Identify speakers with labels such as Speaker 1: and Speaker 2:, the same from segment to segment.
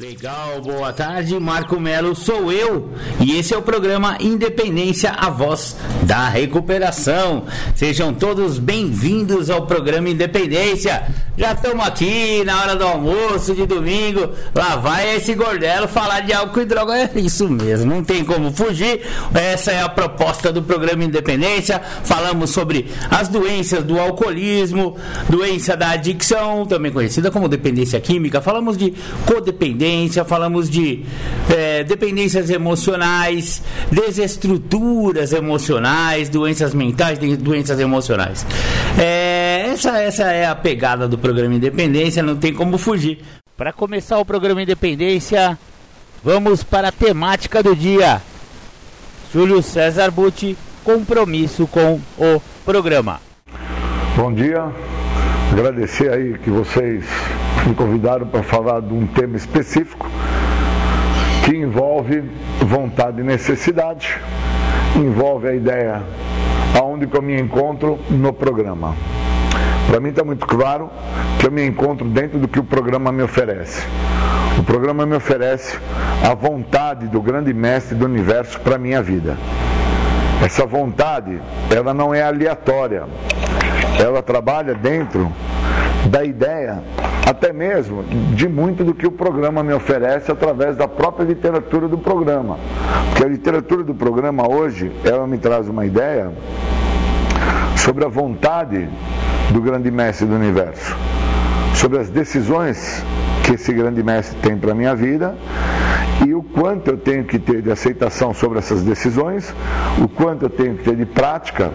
Speaker 1: Legal, boa tarde, Marco Melo sou eu e esse é o programa Independência, a voz da recuperação. Sejam todos bem-vindos ao programa Independência. Já estamos aqui na hora do almoço de domingo. Lá vai esse gordelo falar de álcool e droga. É isso mesmo, não tem como fugir. Essa é a proposta do programa Independência. Falamos sobre as doenças do alcoolismo, doença da adicção, também conhecida como dependência química. Falamos de codependência dependência, falamos de é, dependências emocionais, desestruturas emocionais, doenças mentais, doenças emocionais. É, essa, essa é a pegada do programa Independência, não tem como fugir. Para começar o programa Independência, vamos para a temática do dia. Júlio César Butti, compromisso com o programa.
Speaker 2: Bom dia, agradecer aí que vocês me convidaram para falar de um tema específico que envolve vontade e necessidade, envolve a ideia aonde que eu me encontro no programa. Para mim está muito claro que eu me encontro dentro do que o programa me oferece. O programa me oferece a vontade do grande mestre do universo para minha vida. Essa vontade, ela não é aleatória. Ela trabalha dentro da ideia, até mesmo de muito do que o programa me oferece através da própria literatura do programa. Porque a literatura do programa hoje, ela me traz uma ideia sobre a vontade do grande mestre do universo, sobre as decisões que esse grande mestre tem para a minha vida e o quanto eu tenho que ter de aceitação sobre essas decisões, o quanto eu tenho que ter de prática,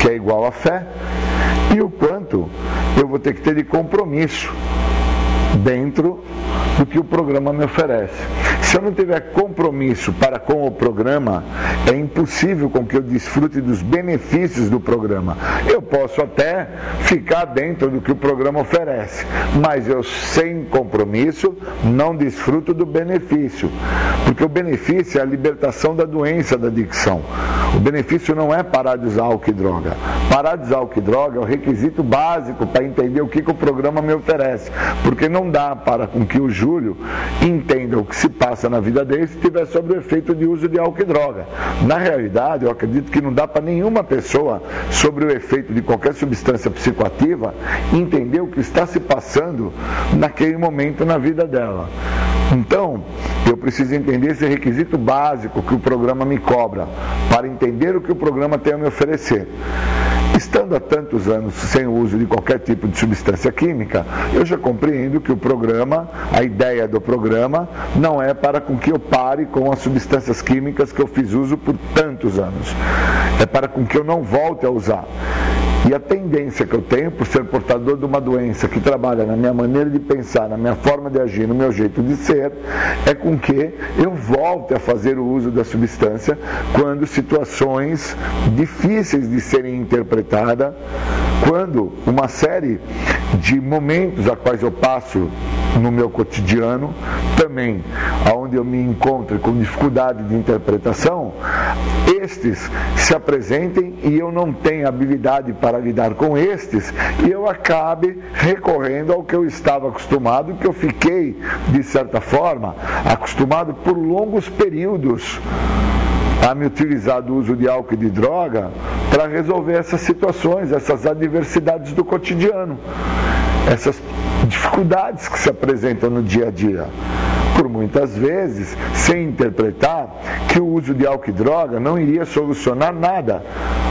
Speaker 2: que é igual a fé, e o quanto eu vou ter que ter de compromisso dentro do que o programa me oferece. Se eu não tiver compromisso para com o programa, é impossível com que eu desfrute dos benefícios do programa. Eu posso até ficar dentro do que o programa oferece, mas eu sem compromisso não desfruto do benefício, porque o benefício é a libertação da doença da adicção. O benefício não é parar de usar álcool e droga. Parar de usar álcool e droga é o requisito básico para entender o que, que o programa me oferece, porque não dá para com que o Júlio entenda o que se passa na vida dele se estiver sob o efeito de uso de álcool e droga. Na realidade, eu acredito que não dá para nenhuma pessoa, sobre o efeito de qualquer substância psicoativa, entender o que está se passando naquele momento na vida dela. Então, eu preciso entender esse requisito básico que o programa me cobra, para entender o que o programa tem a me oferecer. Estando há tantos anos sem o uso de qualquer tipo de substância química, eu já compreendo que o programa, a ideia do programa, não é para com que eu pare com as substâncias químicas que eu fiz uso por tantos anos. É para com que eu não volte a usar. E a tendência que eu tenho, por ser portador de uma doença que trabalha na minha maneira de pensar, na minha forma de agir, no meu jeito de ser, é com que eu volte a fazer o uso da substância quando situações difíceis de serem interpretadas, quando uma série de momentos a quais eu passo no meu cotidiano, também aonde eu me encontro com dificuldade de interpretação, estes se apresentem e eu não tenho habilidade para lidar com estes e eu acabe recorrendo ao que eu estava acostumado, que eu fiquei, de certa forma, acostumado por longos períodos a me utilizar do uso de álcool e de droga para resolver essas situações, essas adversidades do cotidiano, essas dificuldades que se apresentam no dia a dia. Por muitas vezes, sem interpretar que o uso de álcool e droga não iria solucionar nada.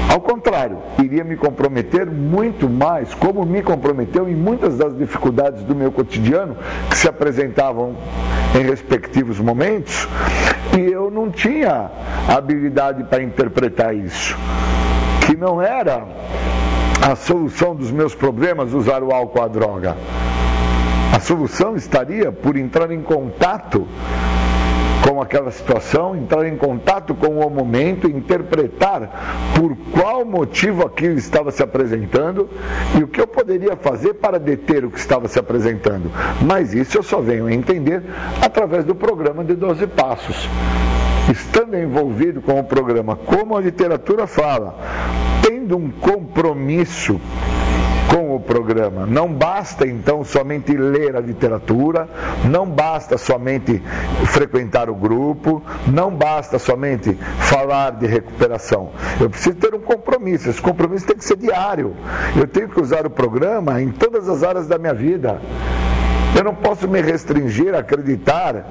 Speaker 2: Ao contrário, iria me comprometer muito mais, como me comprometeu em muitas das dificuldades do meu cotidiano que se apresentavam em respectivos momentos, e eu não tinha habilidade para interpretar isso. Que não era a solução dos meus problemas usar o álcool ou a droga. A solução estaria por entrar em contato com aquela situação, entrar em contato com o momento, interpretar por qual motivo aquilo estava se apresentando e o que eu poderia fazer para deter o que estava se apresentando. Mas isso eu só venho a entender através do programa de 12 passos estando envolvido com o programa, como a literatura fala, tendo um compromisso com o programa. Não basta então somente ler a literatura, não basta somente frequentar o grupo, não basta somente falar de recuperação. Eu preciso ter um compromisso. Esse compromisso tem que ser diário. Eu tenho que usar o programa em todas as áreas da minha vida. Eu não posso me restringir a acreditar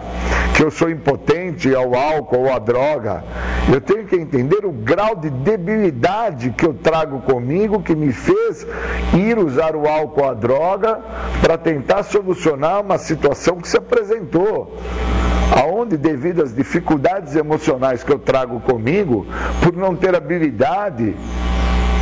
Speaker 2: que eu sou impotente ao álcool ou à droga. Eu tenho que entender o grau de debilidade que eu trago comigo que me fez ir usar o álcool ou a droga para tentar solucionar uma situação que se apresentou aonde devido às dificuldades emocionais que eu trago comigo, por não ter habilidade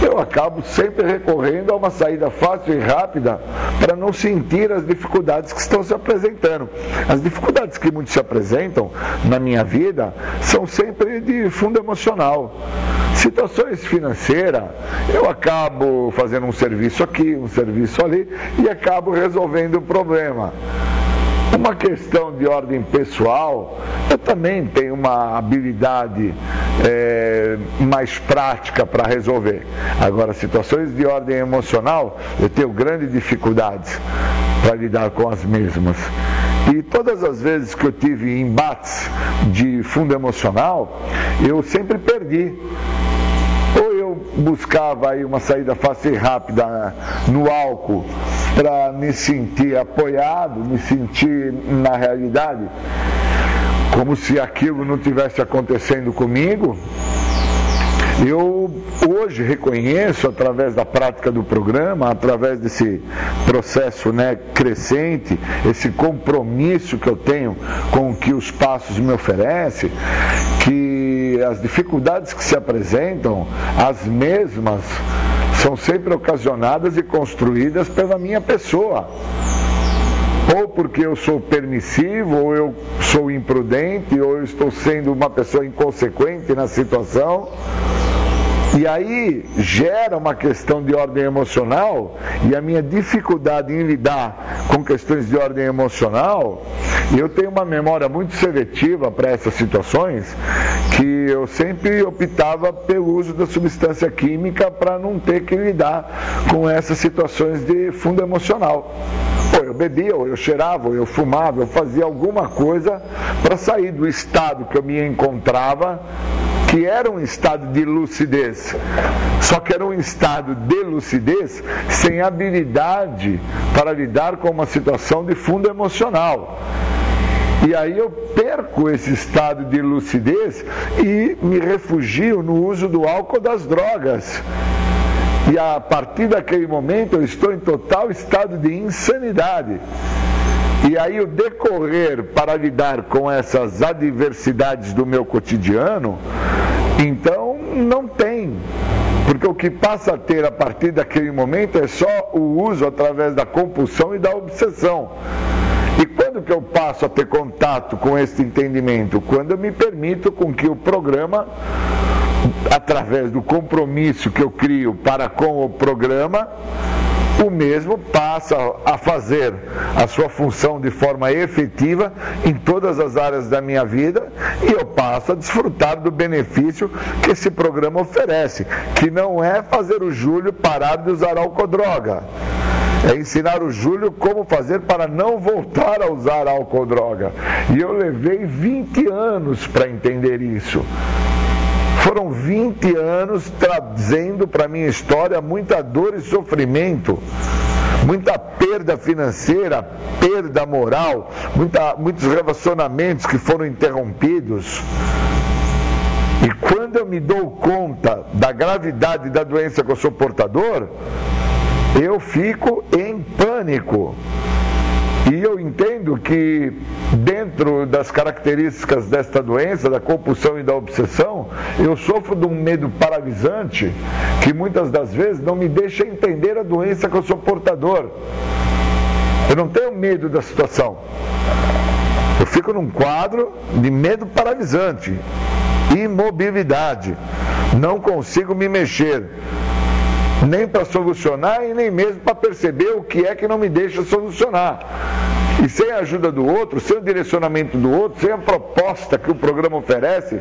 Speaker 2: eu acabo sempre recorrendo a uma saída fácil e rápida para não sentir as dificuldades que estão se apresentando. As dificuldades que muitos se apresentam na minha vida são sempre de fundo emocional. Situações financeiras, eu acabo fazendo um serviço aqui, um serviço ali e acabo resolvendo o problema. Uma questão de ordem pessoal, eu também tenho uma habilidade é, mais prática para resolver. Agora, situações de ordem emocional, eu tenho grandes dificuldades para lidar com as mesmas. E todas as vezes que eu tive embates de fundo emocional, eu sempre perdi buscava aí uma saída fácil e rápida no álcool para me sentir apoiado, me sentir na realidade, como se aquilo não tivesse acontecendo comigo. Eu hoje reconheço, através da prática do programa, através desse processo né, crescente, esse compromisso que eu tenho com o que os passos me oferecem, que as dificuldades que se apresentam, as mesmas, são sempre ocasionadas e construídas pela minha pessoa ou porque eu sou permissivo, ou eu sou imprudente, ou eu estou sendo uma pessoa inconsequente na situação. E aí gera uma questão de ordem emocional e a minha dificuldade em lidar com questões de ordem emocional, eu tenho uma memória muito seletiva para essas situações, que eu sempre optava pelo uso da substância química para não ter que lidar com essas situações de fundo emocional. Pô, eu bebia, ou eu cheirava, ou eu fumava, eu fazia alguma coisa para sair do estado que eu me encontrava que era um estado de lucidez, só que era um estado de lucidez sem habilidade para lidar com uma situação de fundo emocional. E aí eu perco esse estado de lucidez e me refugio no uso do álcool das drogas. E a partir daquele momento eu estou em total estado de insanidade. E aí o decorrer para lidar com essas adversidades do meu cotidiano, então não tem. Porque o que passa a ter a partir daquele momento é só o uso através da compulsão e da obsessão. E quando que eu passo a ter contato com esse entendimento? Quando eu me permito com que o programa, através do compromisso que eu crio para com o programa, o mesmo passa a fazer a sua função de forma efetiva em todas as áreas da minha vida e eu passo a desfrutar do benefício que esse programa oferece, que não é fazer o Júlio parar de usar álcool droga. É ensinar o Júlio como fazer para não voltar a usar álcool droga. E eu levei 20 anos para entender isso. Foram 20 anos trazendo para minha história muita dor e sofrimento, muita perda financeira, perda moral, muita, muitos relacionamentos que foram interrompidos. E quando eu me dou conta da gravidade da doença que eu sou portador, eu fico em pânico. E eu entendo que, dentro das características desta doença, da compulsão e da obsessão, eu sofro de um medo paralisante que muitas das vezes não me deixa entender a doença que eu sou portador. Eu não tenho medo da situação. Eu fico num quadro de medo paralisante, imobilidade. Não consigo me mexer, nem para solucionar e nem mesmo para perceber o que é que não me deixa solucionar. E sem a ajuda do outro, sem o direcionamento do outro, sem a proposta que o programa oferece,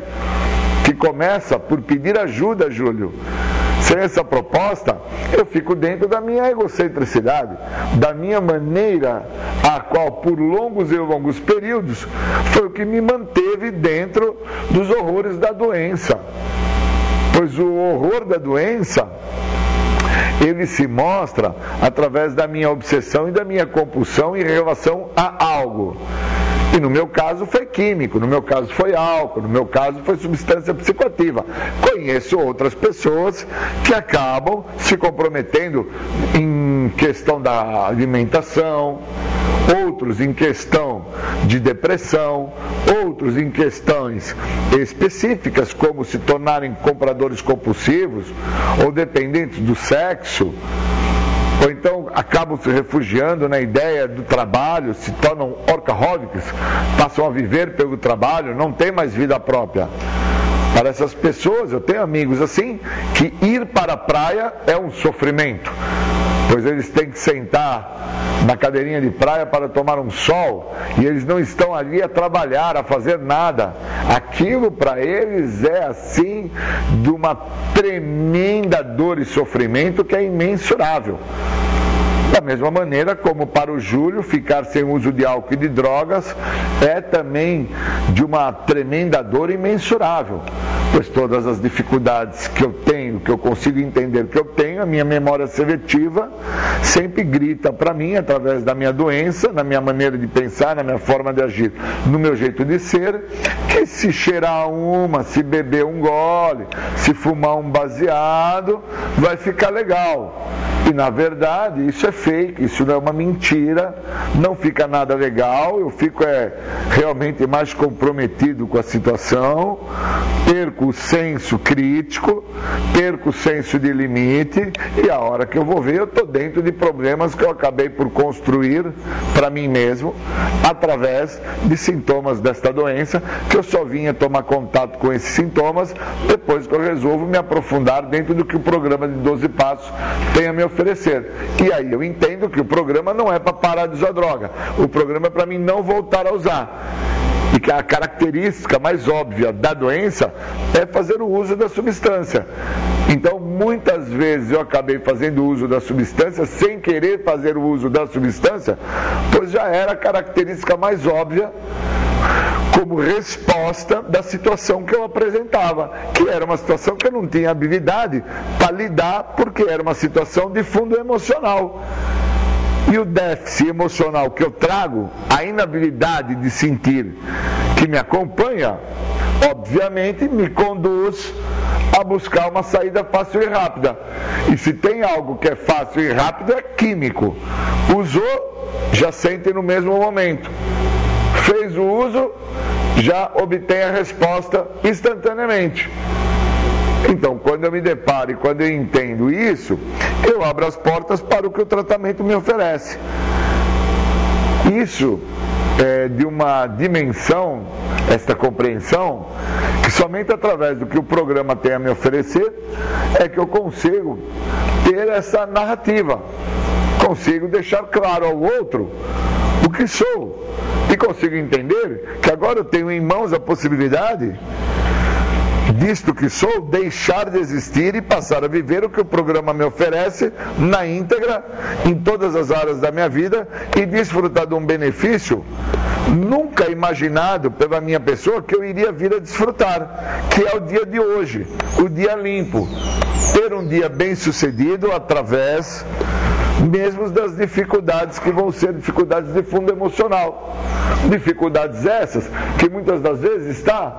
Speaker 2: que começa por pedir ajuda, Júlio. Sem essa proposta, eu fico dentro da minha egocentricidade, da minha maneira, a qual por longos e longos períodos foi o que me manteve dentro dos horrores da doença. Pois o horror da doença ele se mostra através da minha obsessão e da minha compulsão em relação a algo. E no meu caso foi químico, no meu caso foi álcool, no meu caso foi substância psicoativa. Conheço outras pessoas que acabam se comprometendo em questão da alimentação, outros em questão de depressão, outros em questões específicas, como se tornarem compradores compulsivos ou dependentes do sexo ou então acabam se refugiando na ideia do trabalho, se tornam orcaholics, passam a viver pelo trabalho, não tem mais vida própria. Para essas pessoas, eu tenho amigos assim, que ir para a praia é um sofrimento pois eles têm que sentar na cadeirinha de praia para tomar um sol e eles não estão ali a trabalhar, a fazer nada. Aquilo para eles é assim de uma tremenda dor e sofrimento que é imensurável. Da mesma maneira como para o Júlio, ficar sem uso de álcool e de drogas é também de uma tremenda dor imensurável, pois todas as dificuldades que eu tenho, que eu consigo entender que eu tenho, a minha memória seletiva sempre grita para mim, através da minha doença, na minha maneira de pensar, na minha forma de agir, no meu jeito de ser, que se cheirar uma, se beber um gole, se fumar um baseado, vai ficar legal. E na verdade, isso é fake, isso não é uma mentira, não fica nada legal, eu fico é, realmente mais comprometido com a situação, perco o senso crítico, perco o senso de limite e a hora que eu vou ver eu estou dentro de problemas que eu acabei por construir para mim mesmo através de sintomas desta doença que eu só vinha tomar contato com esses sintomas depois que eu resolvo me aprofundar dentro do que o programa de 12 passos tem a me oferecer. E aí eu entendo que o programa não é para parar de usar droga. O programa é para mim não voltar a usar. E que a característica mais óbvia da doença é fazer o uso da substância. Então, muitas vezes eu acabei fazendo uso da substância sem querer fazer o uso da substância, pois já era a característica mais óbvia como resposta da situação que eu apresentava, que era uma situação que eu não tinha habilidade para lidar, porque era uma situação de fundo emocional. E o déficit emocional que eu trago, a inabilidade de sentir que me acompanha, obviamente me conduz a buscar uma saída fácil e rápida. E se tem algo que é fácil e rápido, é químico. Usou, já sente no mesmo momento. Fez o uso, já obtém a resposta instantaneamente. Então, quando eu me deparo e quando eu entendo isso, eu abro as portas para o que o tratamento me oferece. Isso é de uma dimensão, esta compreensão, que somente através do que o programa tem a me oferecer é que eu consigo ter essa narrativa, consigo deixar claro ao outro o que sou e consigo entender que agora eu tenho em mãos a possibilidade disto que sou, deixar de existir e passar a viver o que o programa me oferece na íntegra, em todas as áreas da minha vida e desfrutar de um benefício nunca imaginado pela minha pessoa que eu iria vir a desfrutar, que é o dia de hoje, o dia limpo. Ter um dia bem sucedido através mesmo das dificuldades que vão ser dificuldades de fundo emocional. Dificuldades essas que muitas das vezes está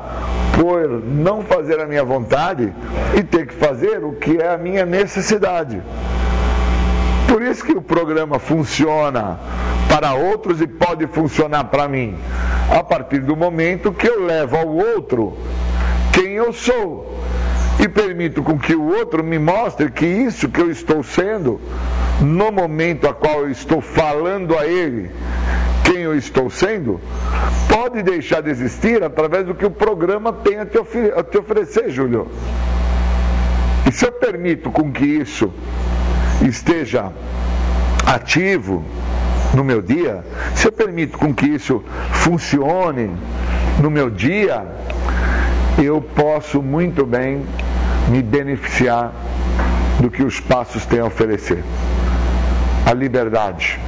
Speaker 2: por não fazer a minha vontade e ter que fazer o que é a minha necessidade. Por isso que o programa funciona para outros e pode funcionar para mim. A partir do momento que eu levo ao outro quem eu sou e permito com que o outro me mostre que isso que eu estou sendo, no momento a qual eu estou falando a ele quem eu estou sendo, pode deixar de existir através do que o programa tem a te, a te oferecer, Júlio. E se eu permito com que isso esteja ativo no meu dia, se eu permito com que isso funcione no meu dia, eu posso muito bem me beneficiar do que os passos têm a oferecer. A liberdade.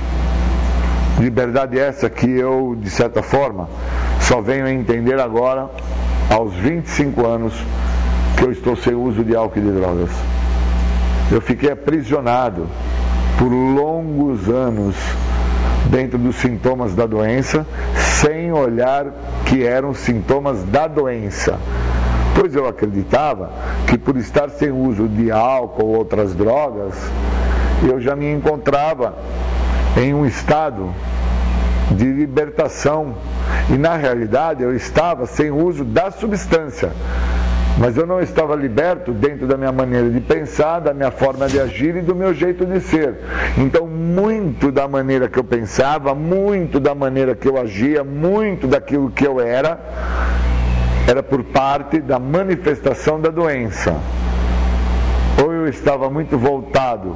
Speaker 2: Liberdade essa que eu, de certa forma, só venho a entender agora, aos 25 anos, que eu estou sem uso de álcool e de drogas. Eu fiquei aprisionado por longos anos dentro dos sintomas da doença, sem olhar que eram sintomas da doença. Pois eu acreditava que por estar sem uso de álcool ou outras drogas, eu já me encontrava em um estado de libertação. E na realidade eu estava sem uso da substância mas eu não estava liberto dentro da minha maneira de pensar, da minha forma de agir e do meu jeito de ser. Então, muito da maneira que eu pensava, muito da maneira que eu agia, muito daquilo que eu era, era por parte da manifestação da doença. Ou eu estava muito voltado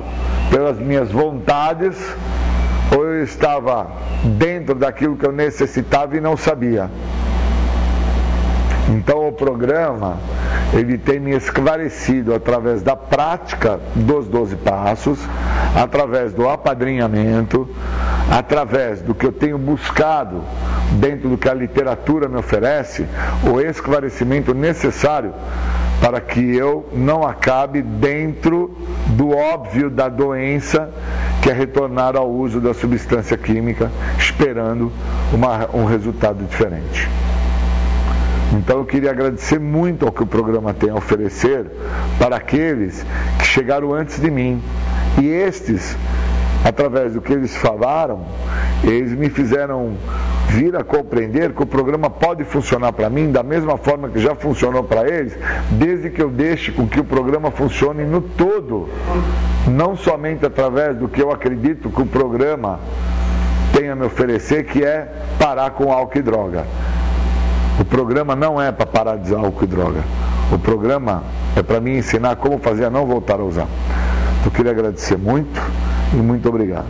Speaker 2: pelas minhas vontades, ou eu estava dentro daquilo que eu necessitava e não sabia. O programa ele tem me esclarecido através da prática dos 12 passos, através do apadrinhamento, através do que eu tenho buscado dentro do que a literatura me oferece, o esclarecimento necessário para que eu não acabe dentro do óbvio da doença que é retornar ao uso da substância química, esperando uma, um resultado diferente. Então eu queria agradecer muito ao que o programa tem a oferecer para aqueles que chegaram antes de mim. E estes, através do que eles falaram, eles me fizeram vir a compreender que o programa pode funcionar para mim da mesma forma que já funcionou para eles, desde que eu deixe com que o programa funcione no todo, não somente através do que eu acredito que o programa tem a me oferecer, que é parar com álcool e droga. O programa não é para parar de usar álcool e droga. O programa é para me ensinar como fazer a não voltar a usar. Eu queria agradecer muito e muito obrigado.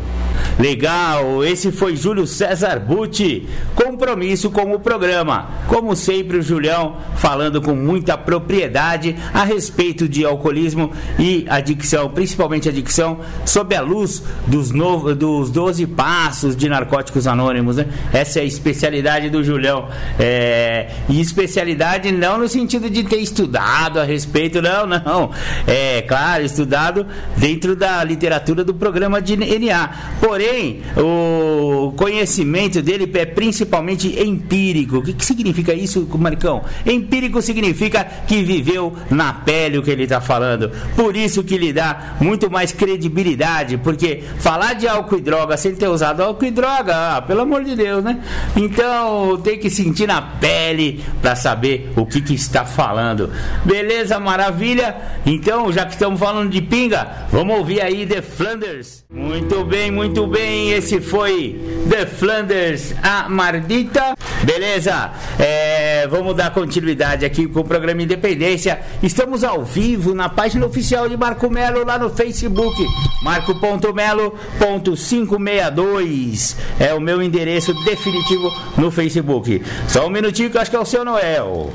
Speaker 1: Legal, esse foi Júlio César Butti, compromisso com o programa. Como sempre, o Julião falando com muita propriedade a respeito de alcoolismo e adicção, principalmente adicção, sob a luz dos, no, dos 12 passos de narcóticos anônimos. Né? Essa é a especialidade do Julião. É, e especialidade não no sentido de ter estudado a respeito, não, não. É claro, estudado dentro da literatura do programa de NA. Porém, Porém, o conhecimento dele é principalmente empírico. O que, que significa isso, Maricão? Empírico significa que viveu na pele o que ele está falando. Por isso que lhe dá muito mais credibilidade, porque falar de álcool e droga sem ter usado álcool e droga, ah, pelo amor de Deus, né? Então tem que sentir na pele para saber o que, que está falando. Beleza, maravilha? Então, já que estamos falando de pinga, vamos ouvir aí The Flanders. Muito bem, muito bem, esse foi The Flanders, a Mardita. Beleza? É, vamos dar continuidade aqui com o programa Independência. Estamos ao vivo na página oficial de Marco Melo lá no Facebook. Marco.melo.562 é o meu endereço definitivo no Facebook. Só um minutinho que eu acho que é o seu Noel.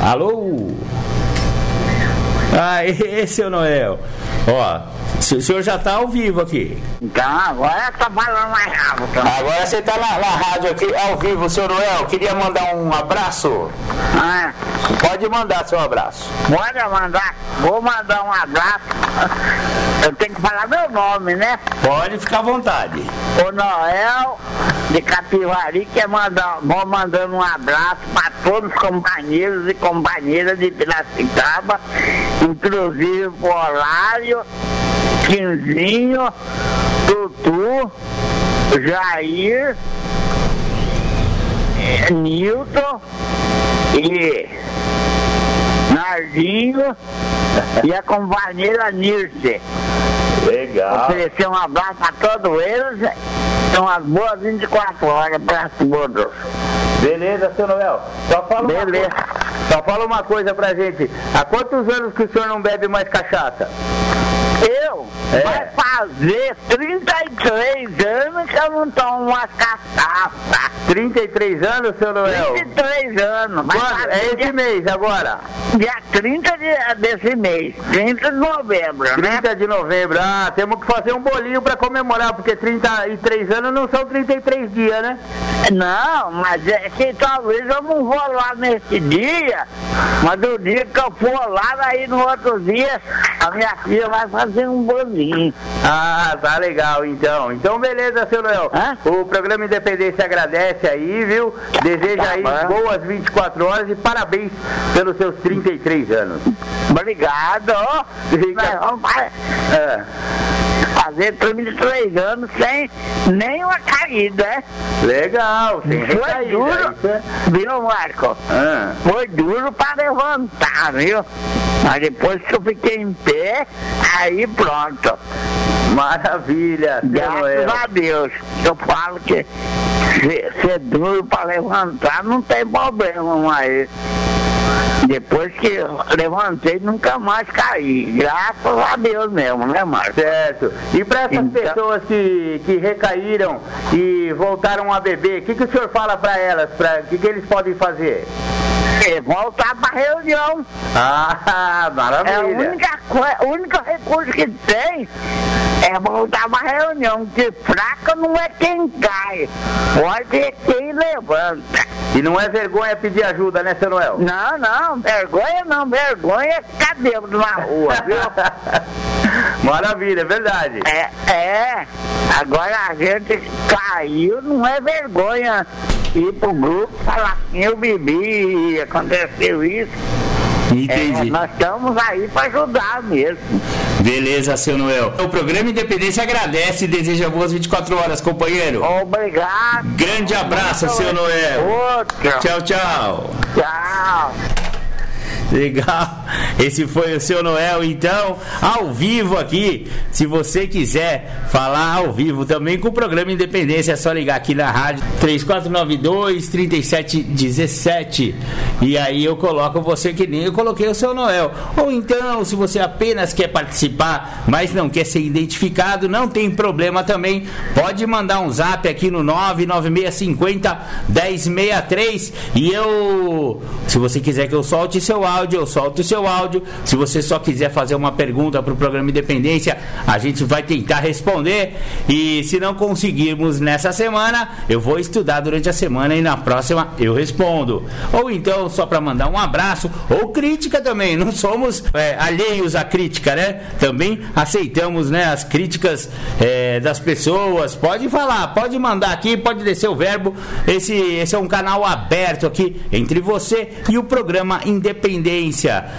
Speaker 1: Alô? Ah, esse é o Noel. Ó, o senhor já está ao vivo aqui.
Speaker 3: Então, agora tá falando mais rápido.
Speaker 1: Agora você está na, na, rádio aqui ao vivo, senhor Noel. Queria mandar um abraço.
Speaker 3: Ah.
Speaker 1: Pode mandar seu abraço.
Speaker 3: Pode mandar. Vou mandar um abraço. Eu tenho que falar meu nome, né?
Speaker 1: Pode ficar à vontade.
Speaker 3: O Noel de Capivari quer mandar, vou mandando um abraço para todos os companheiros e companheiras de Piracicaba, inclusive o Olário Quinzinho, Tutu, Jair, é, Nilton e Nardinho e a companheira Nirce.
Speaker 1: Legal.
Speaker 3: Oferecer um abraço para todos eles. São umas boas 24 horas para todos.
Speaker 1: Beleza, seu Noel. Só fala,
Speaker 3: Beleza.
Speaker 1: Uma, co- só fala uma coisa pra gente. Há quantos anos que o senhor não bebe mais cachaça?
Speaker 3: Eu
Speaker 1: É.
Speaker 3: vai fazer 33 anos que eu não tomo uma cachaça.
Speaker 1: 33 anos, seu Noel?
Speaker 3: 33 anos.
Speaker 1: Quando? É esse
Speaker 3: dia,
Speaker 1: mês, agora.
Speaker 3: dia 30 de, desse mês, 30 de novembro, né?
Speaker 1: 30 de novembro. Ah, temos que fazer um bolinho pra comemorar, porque 33 anos não são 33 dias, né?
Speaker 3: Não, mas é que talvez eu não vou lá nesse dia, mas o dia que eu for lá, aí no outro dia, a minha filha vai fazer um bolinho.
Speaker 1: Ah, tá legal então. Então beleza, seu Noel.
Speaker 3: Hã?
Speaker 1: O programa Independência agradece aí, viu? Deseja
Speaker 3: Tá
Speaker 1: aí
Speaker 3: bom.
Speaker 1: boas 24 horas e parabéns pelos seus 33 anos.
Speaker 3: Obrigado.
Speaker 1: Fica-
Speaker 3: vamos fa-
Speaker 1: É.
Speaker 3: fazer 33 anos sem nenhuma caída, né?
Speaker 1: Legal, sem
Speaker 3: Foi
Speaker 1: recaída,
Speaker 3: duro,
Speaker 1: é-
Speaker 3: viu, Marco?
Speaker 1: Ah,
Speaker 3: Foi duro para levantar, viu? Mas depois que eu fiquei em pé, aí pronto.
Speaker 1: maravilha,
Speaker 3: Graças a Deus. Eu falo que ser, ser duro para levantar não tem problema, mas depois que levantei, nunca mais caí. Graças a Deus mesmo, né, Marcos?
Speaker 1: Certo. E para essas
Speaker 3: Então-
Speaker 1: pessoas que, que recaíram e voltaram a beber, o que, que o senhor fala para elas? O que, que eles podem fazer?
Speaker 3: É voltar para reunião.
Speaker 1: Ah,
Speaker 3: É a
Speaker 1: maravilha.
Speaker 3: única coisa, o único recurso que tem é voltar para reunião. Que fraca não é quem cai, pode é quem levanta.
Speaker 1: E não é vergonha pedir ajuda, né, seu Noel?
Speaker 3: Não, não, vergonha não, vergonha é ficar bêbado na rua, viu?
Speaker 1: Maravilha, é verdade.
Speaker 3: É, é, agora a gente caiu, não é vergonha ir pro grupo falar assim, eu bebi aconteceu isso. É, nós estamos aí para ajudar mesmo.
Speaker 1: Beleza, seu Noel. O programa Independência agradece e deseja boas 24 horas, companheiro.
Speaker 3: Obrigado.
Speaker 1: Grande abraço, seu Noel.
Speaker 3: Outro.
Speaker 1: Tchau, tchau.
Speaker 3: Tchau.
Speaker 1: Legal. Esse foi o seu Noel, então, ao vivo aqui. Se você quiser falar ao vivo também com o programa Independência, é só ligar aqui na rádio 3492 3717. E aí eu coloco você que nem eu coloquei o seu Noel. Ou então, se você apenas quer participar, mas não quer ser identificado, não tem problema também. Pode mandar um zap aqui no 99650 1063 e eu, se você quiser que eu solte seu áudio, eu solto seu áudio. Se você só quiser fazer uma pergunta para o programa Independência, a gente vai tentar responder. E se não conseguirmos nessa semana, eu vou estudar durante a semana e na próxima eu respondo. Ou então, só para mandar um abraço, ou crítica também. Não somos é, alheios à crítica, né? Também aceitamos né, as críticas é, das pessoas. Pode falar, pode mandar aqui, pode descer o verbo. Esse, esse é um canal aberto aqui entre você e o programa Independência.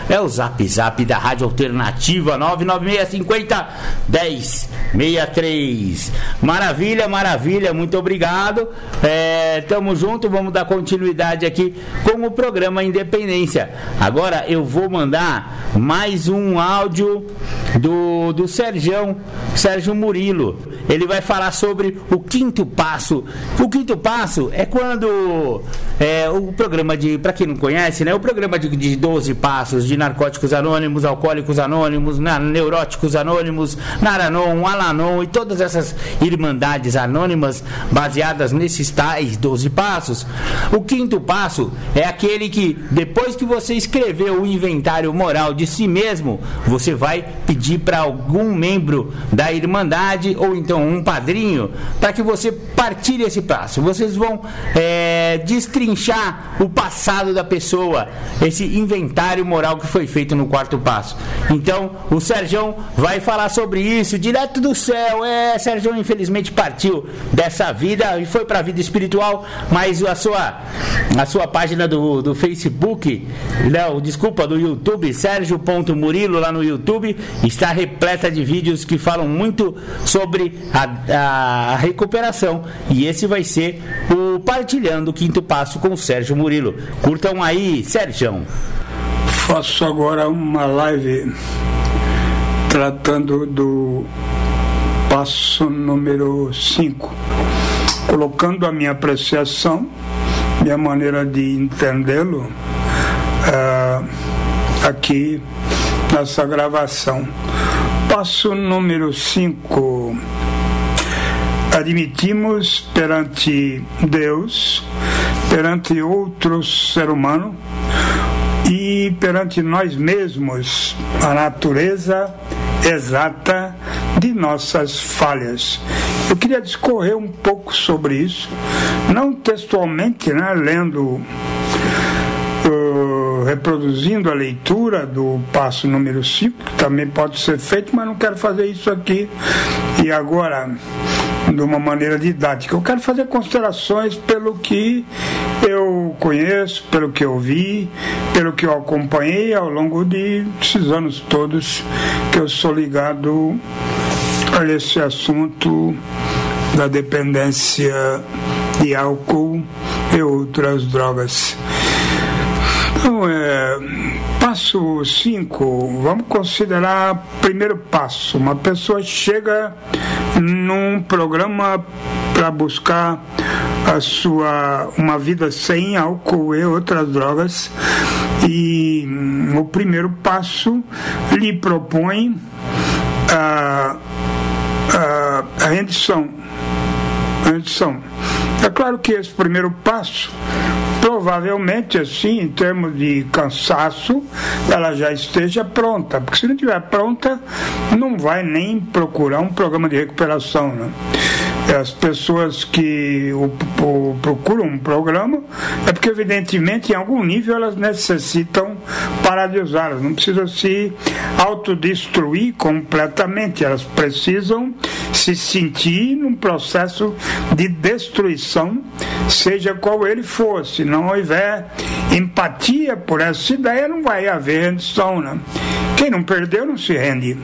Speaker 1: É o zap zap da Rádio Alternativa 99650 1063. Maravilha, maravilha, muito obrigado. É, tamo junto, vamos dar continuidade aqui com o programa Independência. Agora eu vou mandar mais um áudio do, do Sergião, Sérgio Murilo. Ele vai falar sobre o quinto passo. O quinto passo é quando é, o programa de, para quem não conhece, né? O programa de, de 12 passos de narcóticos anônimos, alcoólicos anônimos, na, neuróticos anônimos, Naranon, Alanon e todas essas irmandades anônimas baseadas nesses tais 12 passos. O quinto passo é aquele que depois que você escreveu o inventário moral de si mesmo, você vai pedir para algum membro da irmandade ou então um padrinho para que você partilhe esse passo. Vocês vão é, destrinchar o passado da pessoa, esse inventário moral que foi feito no quarto passo. Então, o Sérgio vai falar sobre isso direto do céu. É, Sérgio infelizmente partiu dessa vida e foi para a vida espiritual, mas a sua a sua página do, do Facebook, não, desculpa, do YouTube, Sérgio.murilo lá no YouTube, está repleta de vídeos que falam muito sobre a, a recuperação. E esse vai ser o Partilhando o Quinto Passo com o Sérgio Murilo. Curtam aí, Sérgio.
Speaker 4: Faço agora uma live tratando do passo número 5. Colocando a minha apreciação, minha maneira de entendê-lo uh, aqui nessa gravação. Passo número 5. Admitimos perante Deus, perante outro ser humano e perante nós mesmos a natureza exata de nossas falhas. Eu queria discorrer um pouco sobre isso, não textualmente, né, lendo, reproduzindo a leitura do passo número 5, que também pode ser feito, mas não quero fazer isso aqui. E agora, de uma maneira didática. Eu quero fazer considerações pelo que eu conheço, pelo que eu vi, pelo que eu acompanhei ao longo de esses anos todos que eu sou ligado a esse assunto da dependência de álcool e outras drogas. Então, é, passo 5, vamos considerar primeiro passo. Uma pessoa chega num programa para buscar a sua uma vida sem álcool e outras drogas e hum, o primeiro passo lhe propõe a, a, a rendição a rendição é claro que esse primeiro passo provavelmente assim, em termos de cansaço, ela já esteja pronta, porque se não estiver pronta, não vai nem procurar um programa de recuperação. Né? As pessoas que o, o, procuram um programa é porque, evidentemente, em algum nível elas necessitam parar de usar, elas não precisam se autodestruir completamente, elas precisam se sentir num processo de destruição, seja qual ele for. Se não houver empatia por essa ideia, não vai haver rendição. Né? Quem não perdeu não se rende.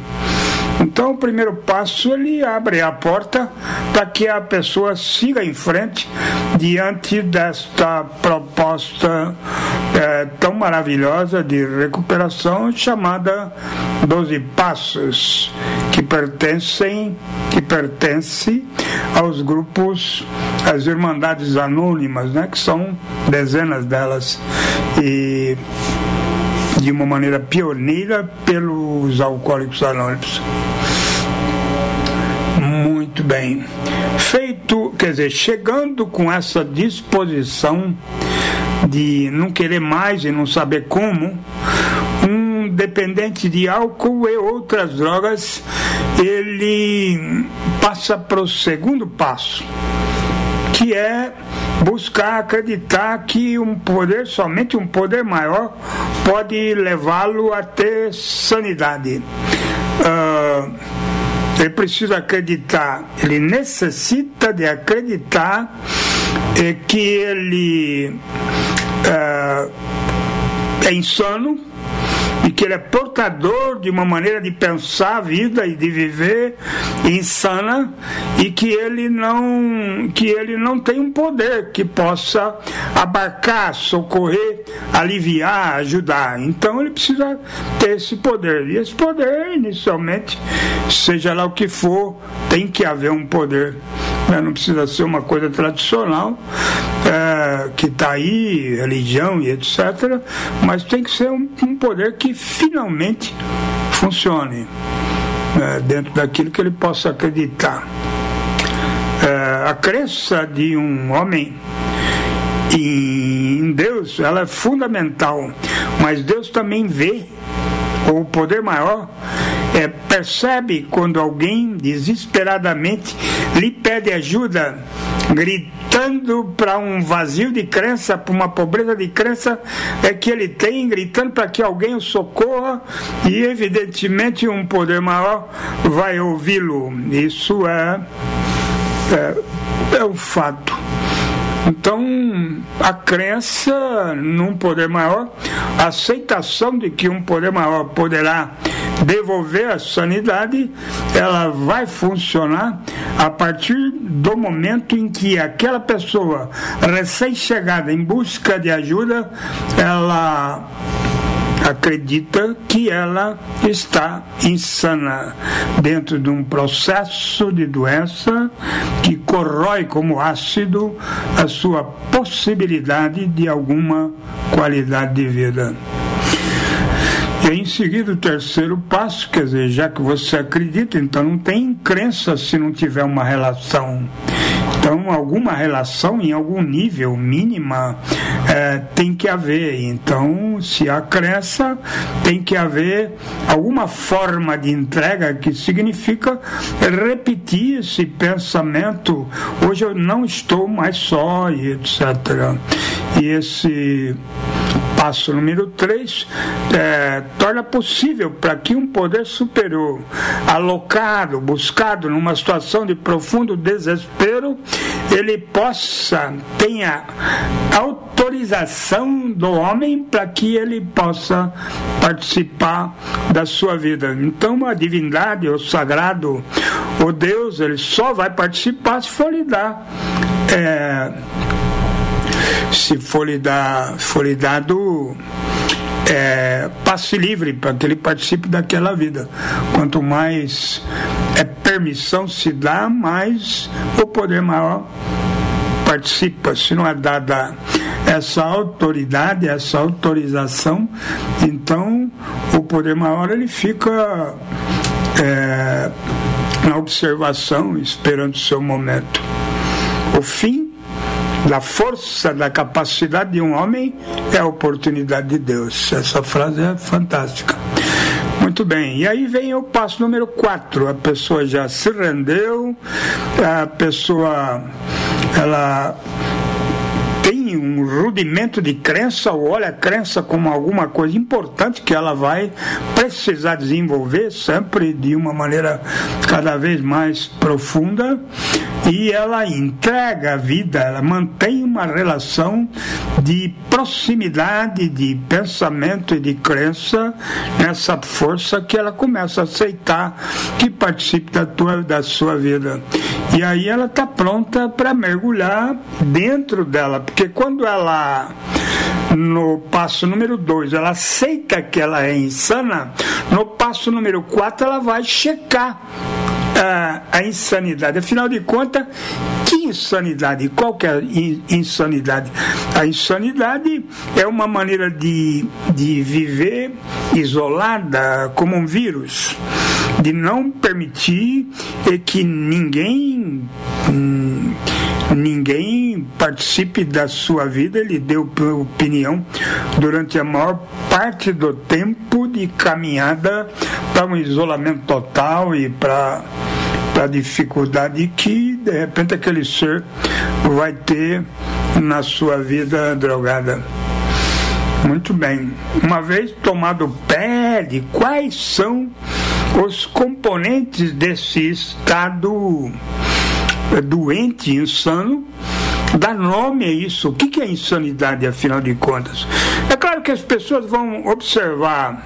Speaker 4: Então, o primeiro passo ele abre a porta para que a pessoa siga em frente diante desta proposta é, tão maravilhosa de recuperação chamada Doze Passos, que pertencem, que pertence aos grupos, às Irmandades Anônimas, né, que são dezenas delas. E de uma maneira pioneira pelos alcoólicos anônimos. Muito bem. Feito, quer dizer, chegando com essa disposição de não querer mais e não saber como, um dependente de álcool e outras drogas, ele passa para o segundo passo, que é buscar acreditar que um poder, somente um poder maior, pode levá-lo a ter sanidade. Uh, ele precisa acreditar, ele necessita de acreditar eh, que ele uh, é insano que ele é portador de uma maneira de pensar a vida e de viver insana e que ele não que ele não tem um poder que possa abarcar, socorrer, aliviar, ajudar. Então ele precisa ter esse poder. E esse poder, inicialmente, seja lá o que for, tem que haver um poder. Né? Não precisa ser uma coisa tradicional, é, que está aí, religião e etc., mas tem que ser um, um poder que finalmente funcione né, dentro daquilo que ele possa acreditar. É, a crença de um homem em Deus ela é fundamental, mas Deus também vê o poder maior percebe quando alguém desesperadamente lhe pede ajuda, gritando para um vazio de crença, para uma pobreza de crença é que ele tem, gritando para que alguém o socorra e evidentemente um poder maior vai ouvi-lo. Isso é, é, é um fato. Então, a crença num poder maior, a aceitação de que um poder maior poderá devolver a sanidade, ela vai funcionar a partir do momento em que aquela pessoa recém-chegada em busca de ajuda, ela acredita que ela está insana dentro de um processo de doença que corrói como ácido a sua possibilidade de alguma qualidade de vida. E aí, em seguida, o terceiro passo, quer dizer, já que você acredita, então não tem crença se não tiver uma relação. Então, alguma relação em algum nível mínima é, tem que haver. Então, se há crença, tem que haver alguma forma de entrega que significa repetir esse pensamento. Hoje eu não estou mais só, e etc. E esse passo número 3 é, torna possível para que um poder superior, alocado, buscado numa situação de profundo desespero, ele possa, tenha autorização do homem para que ele possa participar da sua vida. Então, a divindade, o sagrado, o Deus, ele só vai participar se for lhe dar. É, se for lhe, dar, for lhe dado é, passe livre para que ele participe daquela vida. Quanto mais é, permissão se dá, mais o poder maior participa. Se não é dada essa autoridade, essa autorização, então o poder maior ele fica é, na observação, esperando o seu momento. O fim da força, da capacidade de um homem é a oportunidade de Deus. Essa frase é fantástica. Muito bem, e aí vem o passo número 4. A pessoa já se rendeu, a pessoa ela tem um rudimento de crença ou olha a crença como alguma coisa importante que ela vai precisar desenvolver sempre de uma maneira cada vez mais profunda e ela entrega a vida, ela mantém uma relação de proximidade, de pensamento e de crença nessa força que ela começa a aceitar que participe da, tua, da sua vida. E aí ela está pronta para mergulhar dentro dela, porque quando ela no passo número 2, ela aceita que ela é insana, no passo número 4 ela vai checar a, a insanidade. Afinal de contas, que insanidade? Qual que é a insanidade? A insanidade é uma maneira de, de viver isolada como um vírus, de não permitir que ninguém ninguém participe da sua vida, ele deu opinião durante a maior parte do tempo de caminhada para um isolamento total e para a dificuldade que de repente aquele ser vai ter na sua vida drogada. Muito bem. Uma vez tomado pé de quais são os componentes desse estado doente, insano, dá nome a isso. O que é insanidade, afinal de contas? É claro que as pessoas vão observar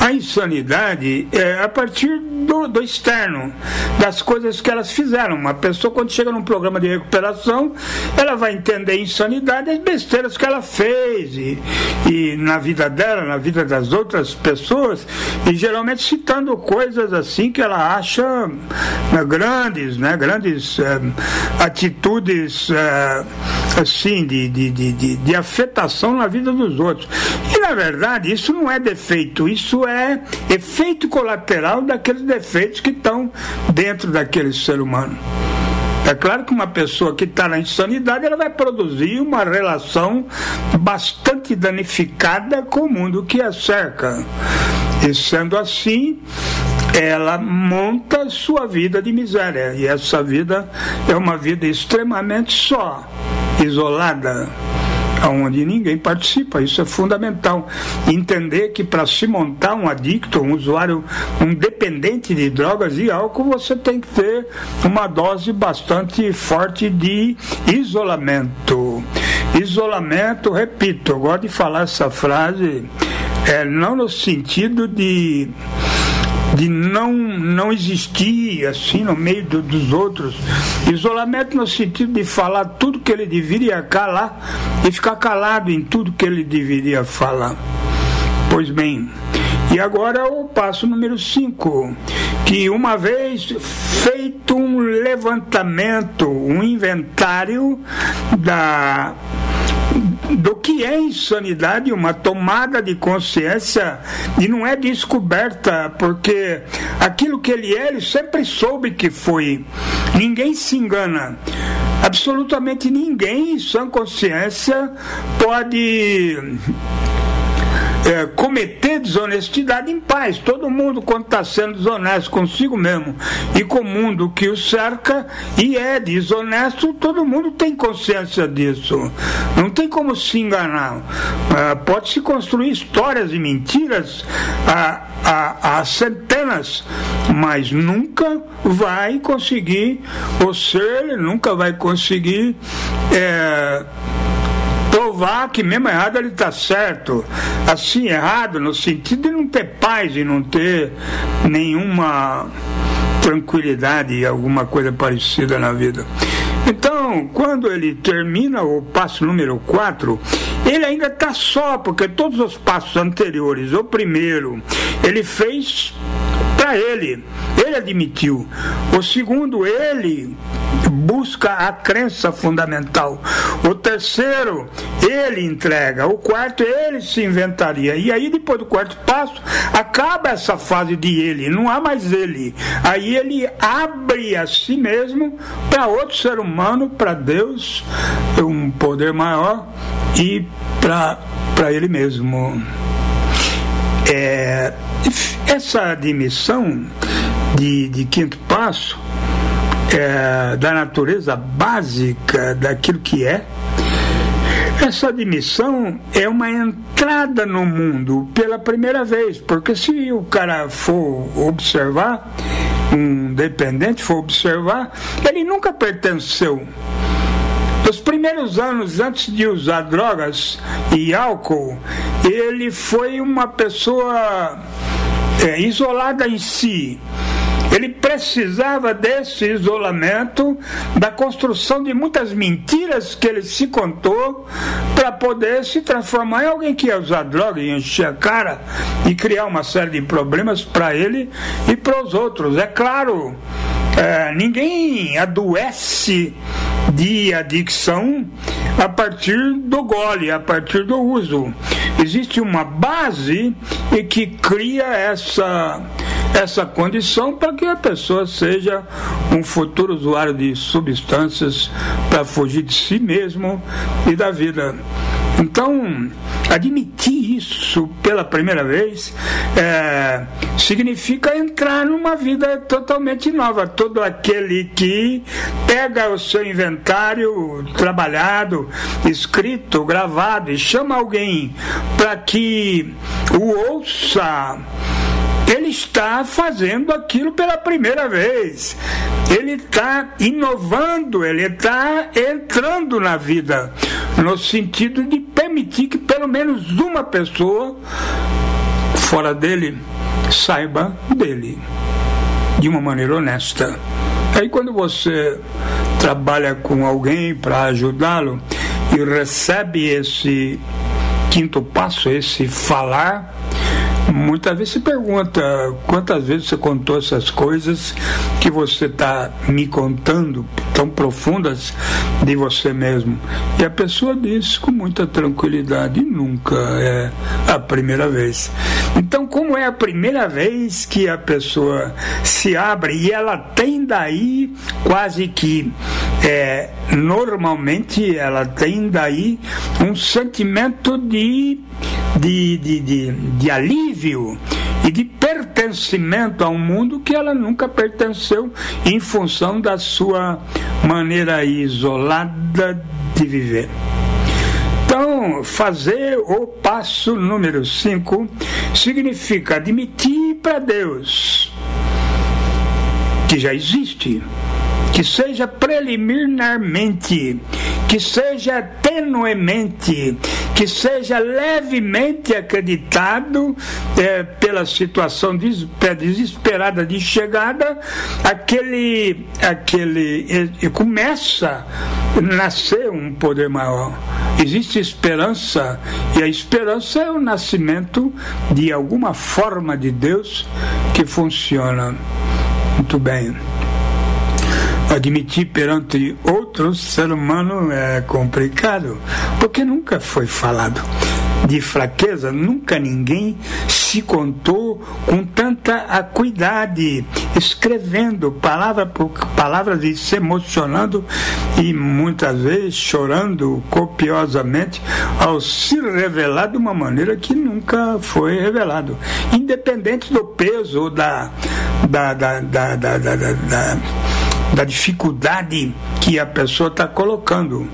Speaker 4: a insanidade é a partir do, do, externo, das coisas que elas fizeram. Uma pessoa, quando chega num programa de recuperação, ela vai entender insanidade as besteiras que ela fez e, e na vida dela, na vida das outras pessoas, e geralmente citando coisas assim que ela acha né, grandes, né, grandes é, atitudes é, assim de, de, de, de afetação na vida dos outros. E na verdade, isso não é defeito, isso é efeito colateral daqueles defeitos que estão dentro daquele ser humano. É claro que uma pessoa que está na insanidade ela vai produzir uma relação bastante danificada com o mundo que a cerca. E sendo assim, ela monta sua vida de miséria. E essa vida é uma vida extremamente só, isolada onde ninguém participa. Isso é fundamental. Entender que para se montar um adicto, um usuário, um dependente de drogas e álcool, você tem que ter uma dose bastante forte de isolamento. Isolamento, repito, eu gosto de falar essa frase, é, não no sentido de de não, não existir assim no meio do, dos outros. Isolamento no sentido de falar tudo que ele deveria calar e ficar calado em tudo que ele deveria falar. Pois bem, e agora o passo número 5, que uma vez feito um levantamento, um inventário da do que é insanidade, uma tomada de consciência e não é descoberta, porque aquilo que ele é, ele sempre soube que foi. Ninguém se engana. Absolutamente ninguém em sã consciência pode é, cometer desonestidade em paz. Todo mundo, quando está sendo desonesto consigo mesmo e com o mundo que o cerca e é desonesto, todo mundo tem consciência disso. Não tem como se enganar. É, Pode-se construir histórias e mentiras a, a centenas, mas nunca vai conseguir, o ser nunca vai conseguir. É, provar que mesmo errado ele está certo. Assim, errado no sentido de não ter paz e não ter nenhuma tranquilidade, alguma coisa parecida na vida. Então, quando ele termina o passo número 4, ele ainda está só, porque todos os passos anteriores, o primeiro, ele fez para ele, ele admitiu. O segundo, ele busca a crença fundamental. O terceiro, ele entrega. O quarto, ele se inventaria. E aí, depois do quarto passo, acaba essa fase de ele, não há mais ele. Aí ele abre a si mesmo para outro ser humano, para Deus, um poder maior e para ele mesmo. É, essa admissão de, de quinto passo é, da natureza básica daquilo que é, essa admissão é uma entrada no mundo pela primeira vez, porque se o cara for observar, um dependente for observar, ele nunca pertenceu. Nos primeiros anos, antes de usar drogas e álcool, ele foi uma pessoa é, isolada em si ele precisava desse isolamento, da construção de muitas mentiras que ele se contou para poder se transformar em alguém que ia usar droga e encher a cara e criar uma série de problemas para ele e para os outros. É claro, é, ninguém adoece de adicção a partir do gole, a partir do uso. Existe uma base que cria essa essa condição para que a pessoa seja um futuro usuário de substâncias para fugir de si mesmo e da vida. Então, admitir isso pela primeira vez é, significa entrar numa vida totalmente nova. Todo aquele que pega o seu inventário trabalhado, escrito, gravado e chama alguém para que o ouça ele está fazendo aquilo pela primeira vez. Ele está inovando, ele está entrando na vida, no sentido de permitir que pelo menos uma pessoa fora dele saiba dele de uma maneira honesta. Aí quando você trabalha com alguém para ajudá-lo e recebe esse quinto passo, esse falar, Muitas vezes se pergunta quantas vezes você contou essas coisas que você está me contando, tão profundas de você mesmo. E a pessoa diz com muita tranquilidade: nunca é a primeira vez. Então, como é a primeira vez que a pessoa se abre e ela tem daí quase que é, normalmente ela tem daí um sentimento de de, de, de, de alívio e de pertencimento a um mundo que ela nunca pertenceu em função da sua maneira isolada de viver. Então, fazer o passo número 5 significa admitir para Deus que já existe que seja preliminarmente, que seja tenuemente, que seja levemente acreditado é, pela situação desesperada de chegada, aquele, aquele começa a nascer um poder maior. Existe esperança, e a esperança é o nascimento de alguma forma de Deus que funciona. Muito bem. Admitir perante outro ser humano é complicado, porque nunca foi falado. De fraqueza, nunca ninguém se contou com tanta acuidade, escrevendo palavra por palavra e se emocionando e muitas vezes chorando copiosamente ao se revelar de uma maneira que nunca foi revelado, independente do peso da, da, da, da, da, da, da da dificuldade que a pessoa está colocando.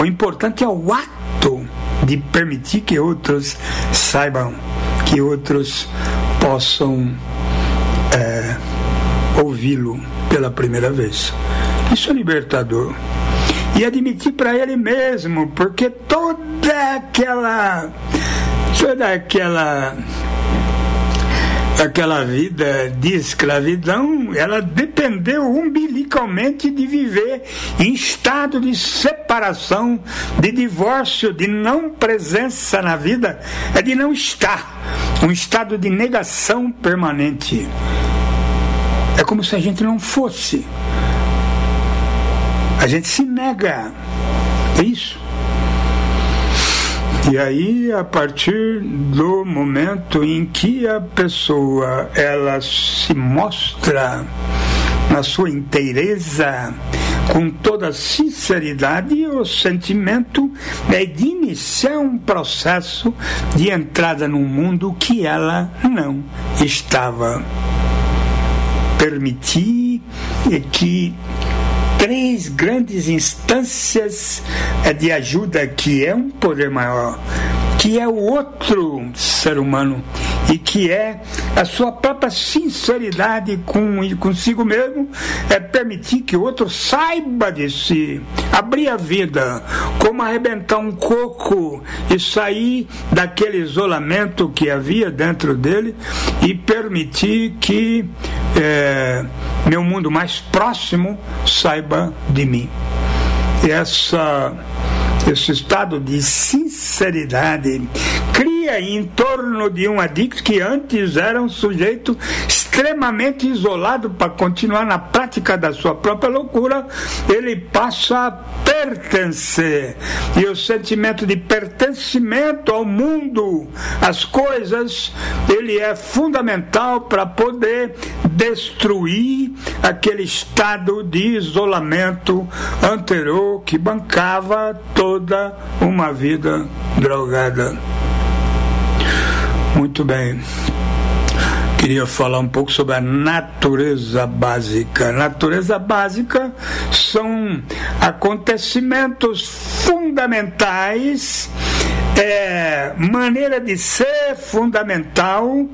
Speaker 4: O importante é o ato de permitir que outros saibam, que outros possam é, ouvi-lo pela primeira vez. Isso é libertador. E admitir para ele mesmo, porque toda aquela. toda aquela aquela vida de escravidão, ela dependeu umbilicalmente de viver em estado de separação, de divórcio, de não presença na vida, é de não estar, um estado de negação permanente. É como se a gente não fosse. A gente se nega. É isso. E aí, a partir do momento em que a pessoa ela se mostra na sua inteireza, com toda sinceridade, o sentimento é de iniciar um processo de entrada num mundo que ela não estava. Permitir que três grandes instâncias de ajuda que é um poder maior, que é o outro ser humano e que é a sua própria sinceridade com consigo mesmo, é permitir que o outro saiba de si, abrir a vida, como arrebentar um coco e sair daquele isolamento que havia dentro dele e permitir que é, meu mundo mais próximo saiba de mim. Essa esse estado de sinceridade. Cria em torno de um adicto que antes era um sujeito isolado para continuar na prática da sua própria loucura, ele passa a pertencer. E o sentimento de pertencimento ao mundo, às coisas, ele é fundamental para poder destruir aquele estado de isolamento anterior que bancava toda uma vida drogada. Muito bem queria falar um pouco sobre a natureza básica. Natureza básica são acontecimentos fundamentais, é, maneira de ser fundamental,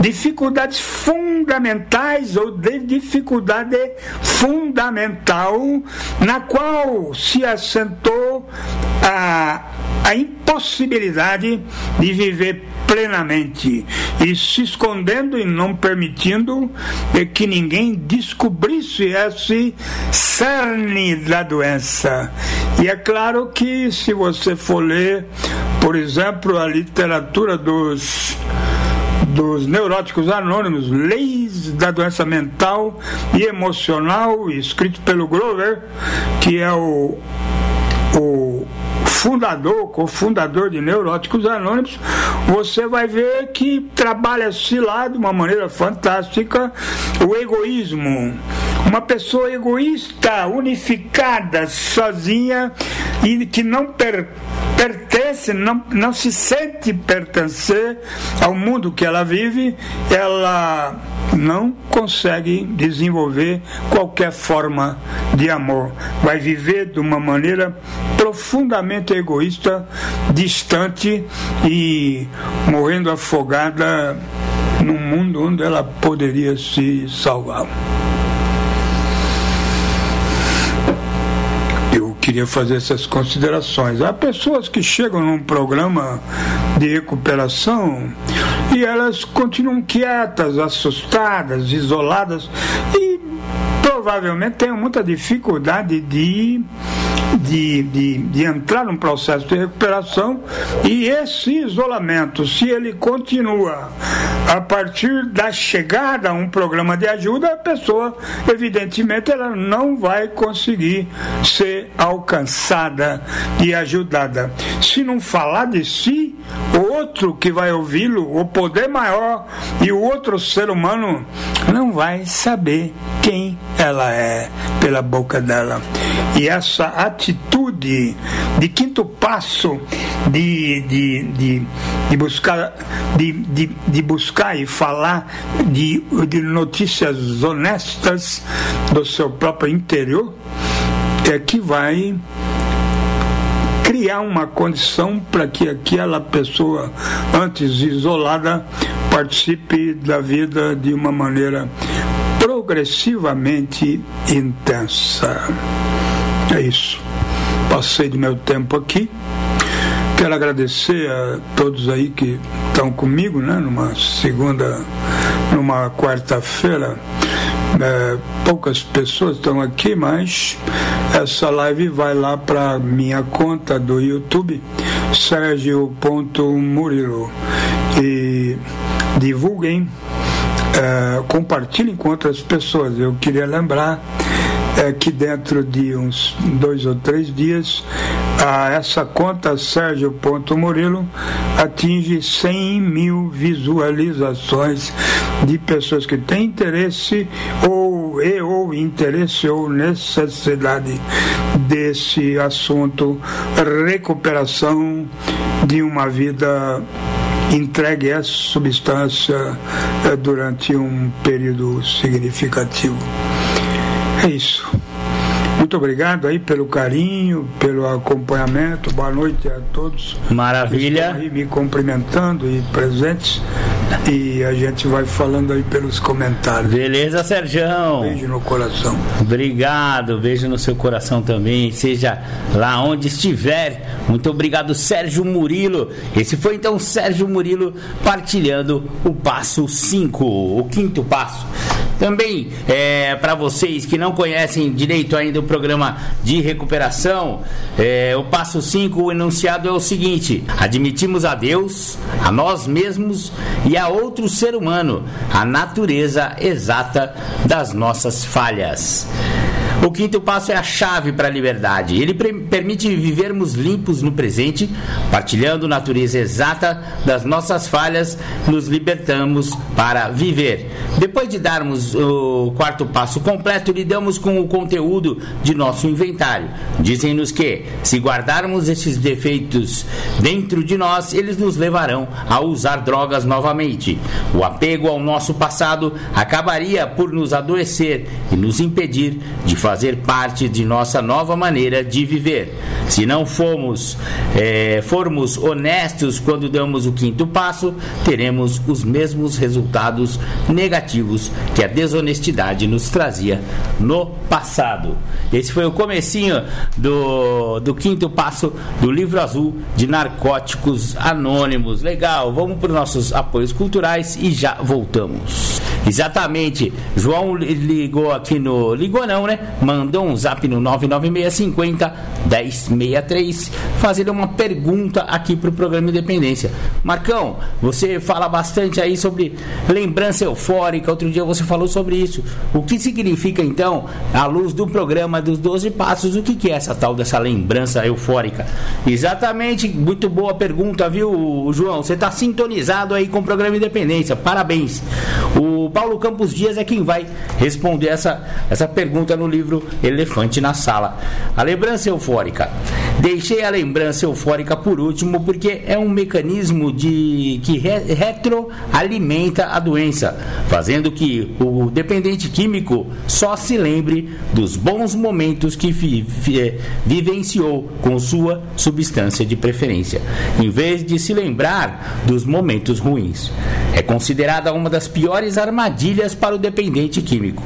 Speaker 4: dificuldades fundamentais ou de dificuldade fundamental na qual se assentou a, a impossibilidade de viver plenamente e se escondendo e não permitindo que ninguém descobrisse esse cerne da doença. E é claro que se você for ler, por exemplo, a literatura dos dos neuróticos anônimos, leis da doença mental e emocional, escrito pelo Grover, que é o, o fundador, cofundador de Neuróticos Anônimos, você vai ver que trabalha-se lá de uma maneira fantástica o egoísmo. Uma pessoa egoísta, unificada, sozinha e que não per pertence, não, não se sente pertencer ao mundo que ela vive, ela não consegue desenvolver qualquer forma de amor. Vai viver de uma maneira profundamente egoísta, distante e morrendo afogada num mundo onde ela poderia se salvar. Queria fazer essas considerações. Há pessoas que chegam num programa de recuperação e elas continuam quietas, assustadas, isoladas e provavelmente têm muita dificuldade de de, de, de entrar num processo de recuperação e esse isolamento, se ele continua a partir da chegada a um programa de ajuda, a pessoa, evidentemente, ela não vai conseguir ser alcançada e ajudada. Se não falar de si, o outro que vai ouvi-lo, o poder maior e o outro ser humano não vai saber quem ela é pela boca dela. E essa atitude de quinto passo de, de, de, de buscar de, de, de, buscar e falar de, de notícias honestas do seu próprio interior é que vai criar uma condição para que aquela pessoa, antes isolada, participe da vida de uma maneira progressivamente intensa. É isso. Passei do meu tempo aqui. Quero agradecer a todos aí que estão comigo, né? Numa segunda, numa quarta-feira. É, poucas pessoas estão aqui, mas essa live vai lá para minha conta do YouTube, Sérgio.murilo. E divulguem é, compartilhem com outras pessoas. Eu queria lembrar é, que dentro de uns dois ou três dias a essa conta Sérgio Ponto Murilo atinge 100 mil visualizações de pessoas que têm interesse ou, e, ou interesse ou necessidade desse assunto recuperação de uma vida entregue essa substância eh, durante um período significativo. É isso. Muito obrigado aí pelo carinho, pelo acompanhamento. Boa noite a todos.
Speaker 1: Maravilha.
Speaker 4: Aí me cumprimentando e presentes. E a gente vai falando aí pelos comentários.
Speaker 1: Beleza, Serjão.
Speaker 4: beijo no coração.
Speaker 1: Obrigado, beijo no seu coração também, seja lá onde estiver. Muito obrigado, Sérgio Murilo. Esse foi então Sérgio Murilo partilhando o passo 5, o quinto passo. Também é, para vocês que não conhecem direito ainda o programa de recuperação, é, o passo 5, o enunciado é o seguinte: admitimos a Deus, a nós mesmos e a outro ser humano a natureza exata das nossas falhas. O quinto passo é a chave para a liberdade. Ele permite vivermos limpos no presente, partilhando a natureza exata das nossas falhas, nos libertamos para viver. Depois de darmos o quarto passo completo, lidamos com o conteúdo de nosso inventário. Dizem-nos que, se guardarmos esses defeitos dentro de nós, eles nos levarão a usar drogas novamente. O apego ao nosso passado acabaria por nos adoecer e nos impedir de fazer fazer parte de nossa nova maneira de viver. Se não formos, é, formos honestos quando damos o quinto passo, teremos os mesmos resultados negativos que a desonestidade nos trazia no passado. Esse foi o comecinho do, do quinto passo do livro azul de narcóticos anônimos. Legal, vamos para os nossos apoios culturais e já voltamos. Exatamente. João ligou aqui no. Ligou não, né? Mandou um zap no 99650 1063 fazendo uma pergunta aqui pro programa Independência. Marcão, você fala bastante aí sobre lembrança eufórica. Outro dia você falou sobre isso. O que significa então, à luz do programa dos 12 passos, o que, que é essa tal dessa lembrança eufórica? Exatamente, muito boa pergunta, viu, João? Você está sintonizado aí com o programa Independência. Parabéns. O Paulo Campos Dias é quem vai responder essa, essa pergunta no livro Elefante na Sala. A lembrança eufórica. Deixei a lembrança eufórica por último porque é um mecanismo de que re, retroalimenta a doença, fazendo que o dependente químico só se lembre dos bons momentos que vi, vi, vivenciou com sua substância de preferência, em vez de se lembrar dos momentos ruins. É considerada uma das piores armadilhas para o dependente químico.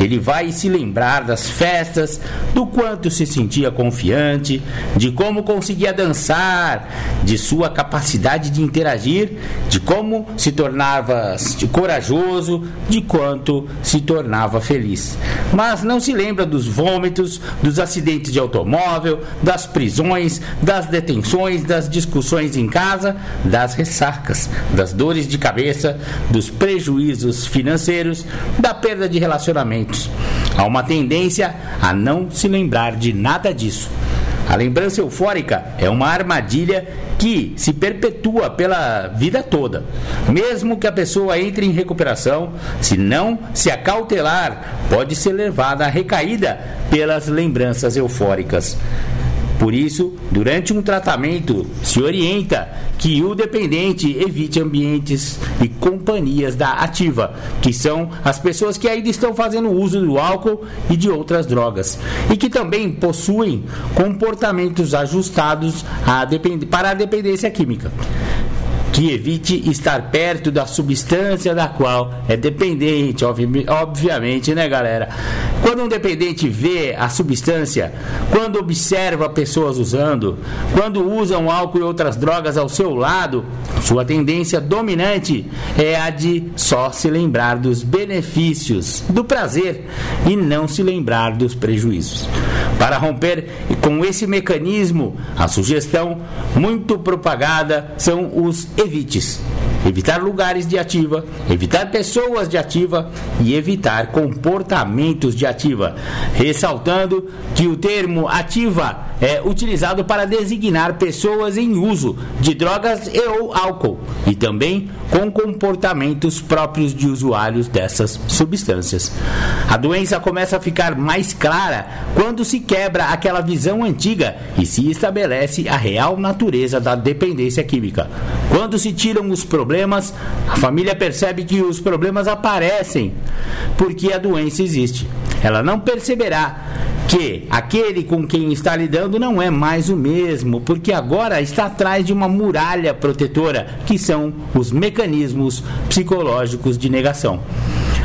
Speaker 1: Ele vai se lembrar das festas, do quanto se sentia confiante, de como conseguia dançar, de sua capacidade de interagir, de como se tornava corajoso, de quanto se tornava feliz. Mas não se lembra dos vômitos, dos acidentes de automóvel, das prisões, das detenções, das discussões em casa, das ressacas, das dores de cabeça, dos prejuízos financeiros, da perda de relacionamentos. Há uma tendência a não se lembrar de nada disso. A lembrança eufórica é uma armadilha que se perpetua pela vida toda. Mesmo que a pessoa entre em recuperação, se não se acautelar, pode ser levada à recaída pelas lembranças eufóricas. Por isso, durante um tratamento, se orienta que o dependente evite ambientes e companhias da ativa, que são as pessoas que ainda estão fazendo uso do álcool e de outras drogas, e que também possuem comportamentos ajustados a para a dependência química que evite estar perto da substância da qual é dependente, obviamente, né, galera? Quando um dependente vê a substância, quando observa pessoas usando, quando usam álcool e outras drogas ao seu lado, sua tendência dominante é a de só se lembrar dos benefícios, do prazer e não se lembrar dos prejuízos. Para romper com esse mecanismo, a sugestão muito propagada são os evites. Evitar lugares de ativa, evitar pessoas de ativa e evitar comportamentos de ativa. Ressaltando que o termo ativa é utilizado para designar pessoas em uso de drogas e ou álcool e também com comportamentos próprios de usuários dessas substâncias. A doença começa a ficar mais clara quando se quebra aquela visão antiga e se estabelece a real natureza da dependência química. Quando se tiram os problemas, a família percebe que os problemas aparecem porque a doença existe. Ela não perceberá que aquele com quem está lidando não é mais o mesmo, porque agora está atrás de uma muralha protetora, que são os mecanismos psicológicos de negação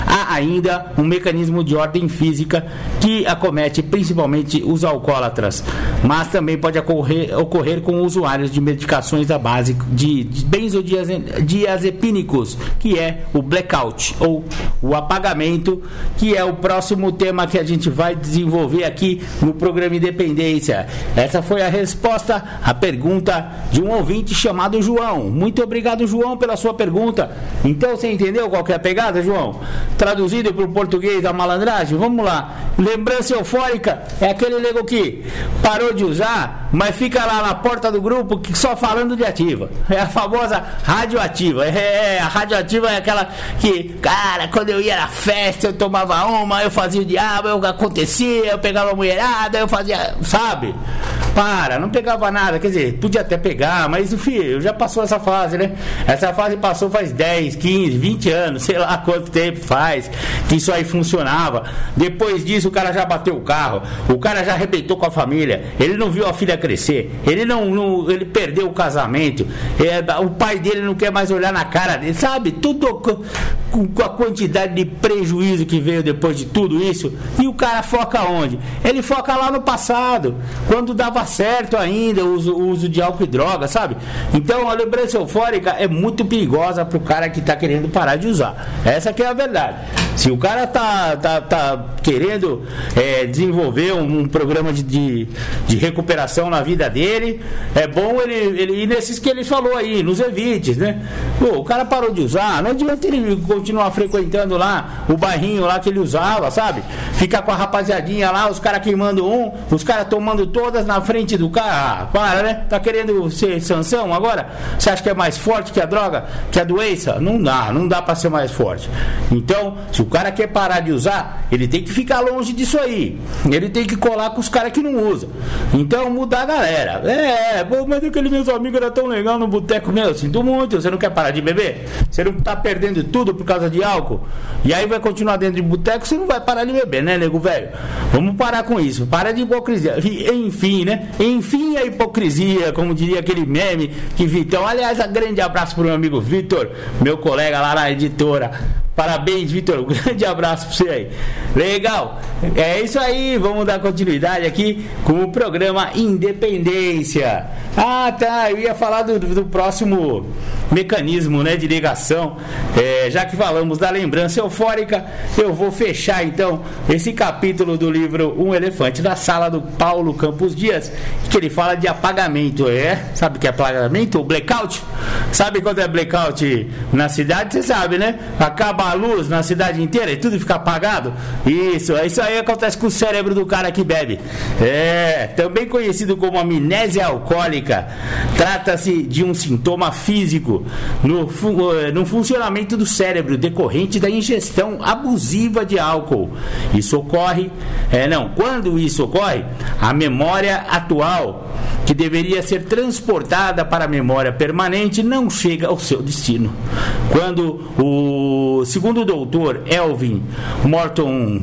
Speaker 1: há ainda um mecanismo de ordem física que acomete principalmente os alcoólatras, mas também pode ocorrer, ocorrer com usuários de medicações à base de, benzodiazepínicos, que é o blackout ou o apagamento, que é o próximo tema que a gente vai desenvolver aqui no programa Independência. Essa foi a resposta à pergunta de um ouvinte chamado João. Muito obrigado, João, pela sua pergunta. Então você entendeu qual é a pegada, João? Traduzido para o português da malandragem, vamos lá. Lembrança eufórica é aquele nego que parou de usar, mas fica lá na porta do grupo que só falando de ativa. É a famosa radioativa. É, a radioativa é aquela que, cara, quando eu ia na festa, eu tomava uma, eu fazia o diabo, eu acontecia, eu pegava a mulherada, eu fazia, sabe? Para, não pegava nada, quer dizer, podia até pegar, mas filho, já passou essa fase, né? Essa fase passou faz 10, 15, 20 anos, sei lá quanto tempo faz que isso aí funcionava. Depois disso, o cara já bateu o carro, o cara já arrebentou com a família, ele não viu a filha crescer, ele não, não ele perdeu o casamento, é, o pai dele não quer mais olhar na cara dele, sabe? Tudo com, a quantidade de prejuízo que veio depois de tudo isso. E o cara foca onde? Ele foca lá no passado, quando dava certo ainda o uso, uso de álcool e droga, sabe? Então a lembrança eufórica é muito perigosa para o cara que está querendo parar de usar. Essa que é a verdade. Se o cara tá, tá, tá querendo é, desenvolver um, um programa de, de, de, recuperação na vida dele, é bom ele, ele ir nesses que ele falou aí, nos evites, né? Pô, o cara parou de usar, não adianta ele continuar frequentando lá o bairrinho lá que ele usava, sabe? Ficar com a rapaziadinha lá, os caras queimando um, os caras tomando todas na frente do cara. Ah, para, né? Tá querendo ser sanção agora? Você acha que é mais forte que a droga, que a doença? Não dá, não dá para ser mais forte. Então, então, se o cara quer parar de usar, ele tem que ficar longe disso aí. Ele tem que colar com os caras que não usam. Então, mudar a galera. É, pô, mas aquele meus amigos era tão legal no boteco meu. Sinto muito, você não quer parar de beber? Você não tá perdendo tudo por causa de álcool? E aí vai continuar dentro de boteco, você não vai parar de beber, né, nego velho? Vamos parar com isso. Para de hipocrisia. Enfim, né? Enfim, a hipocrisia, como diria aquele meme que Vitão. Aliás, um grande abraço pro meu amigo Vitor, meu colega lá na editora Parabéns, Vitor. Um grande abraço para você aí. Legal. É isso aí. Vamos dar continuidade aqui com o programa Independência. Ah, tá. Eu ia falar do, do próximo mecanismo né, de ligação. É, já que falamos da lembrança eufórica, eu vou fechar então esse capítulo do livro Um Elefante da Sala do Paulo Campos Dias, que ele fala de apagamento. É? Sabe o que é apagamento? Blackout. Sabe quando é blackout na cidade? Você sabe, né? Acaba a luz na cidade inteira e tudo fica apagado. Isso, isso aí acontece com o cérebro do cara que bebe. É, também conhecido como amnésia alcoólica. Trata-se de um sintoma físico no, eh, no funcionamento do cérebro decorrente da ingestão abusiva de álcool. Isso ocorre, é, não, quando isso ocorre, a memória atual que deveria ser transportada para a memória permanente não chega ao seu destino. Quando o segundo doutor Elvin Morton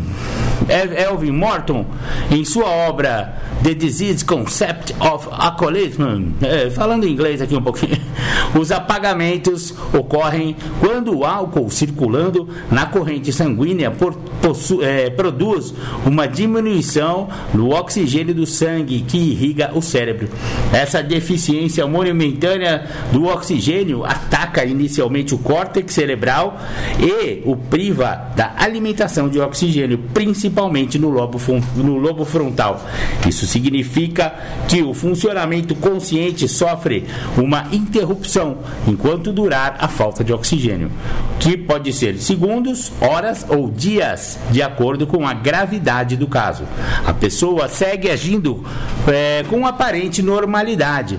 Speaker 1: Elvin Morton, em sua obra The Disease Concept of Alcoholism, é, falando em inglês aqui um pouquinho, os apagamentos ocorrem quando o álcool circulando na corrente sanguínea por, possu, é, produz uma diminuição no oxigênio do sangue que irriga o cérebro. Essa deficiência momentânea do oxigênio ataca inicialmente o córtex cerebral e o priva da alimentação de oxigênio, principalmente principalmente no lobo, no lobo frontal. Isso significa que o funcionamento consciente sofre uma interrupção enquanto durar a falta de oxigênio, que pode ser segundos, horas ou dias, de acordo com a gravidade do caso. A pessoa segue agindo é, com aparente normalidade,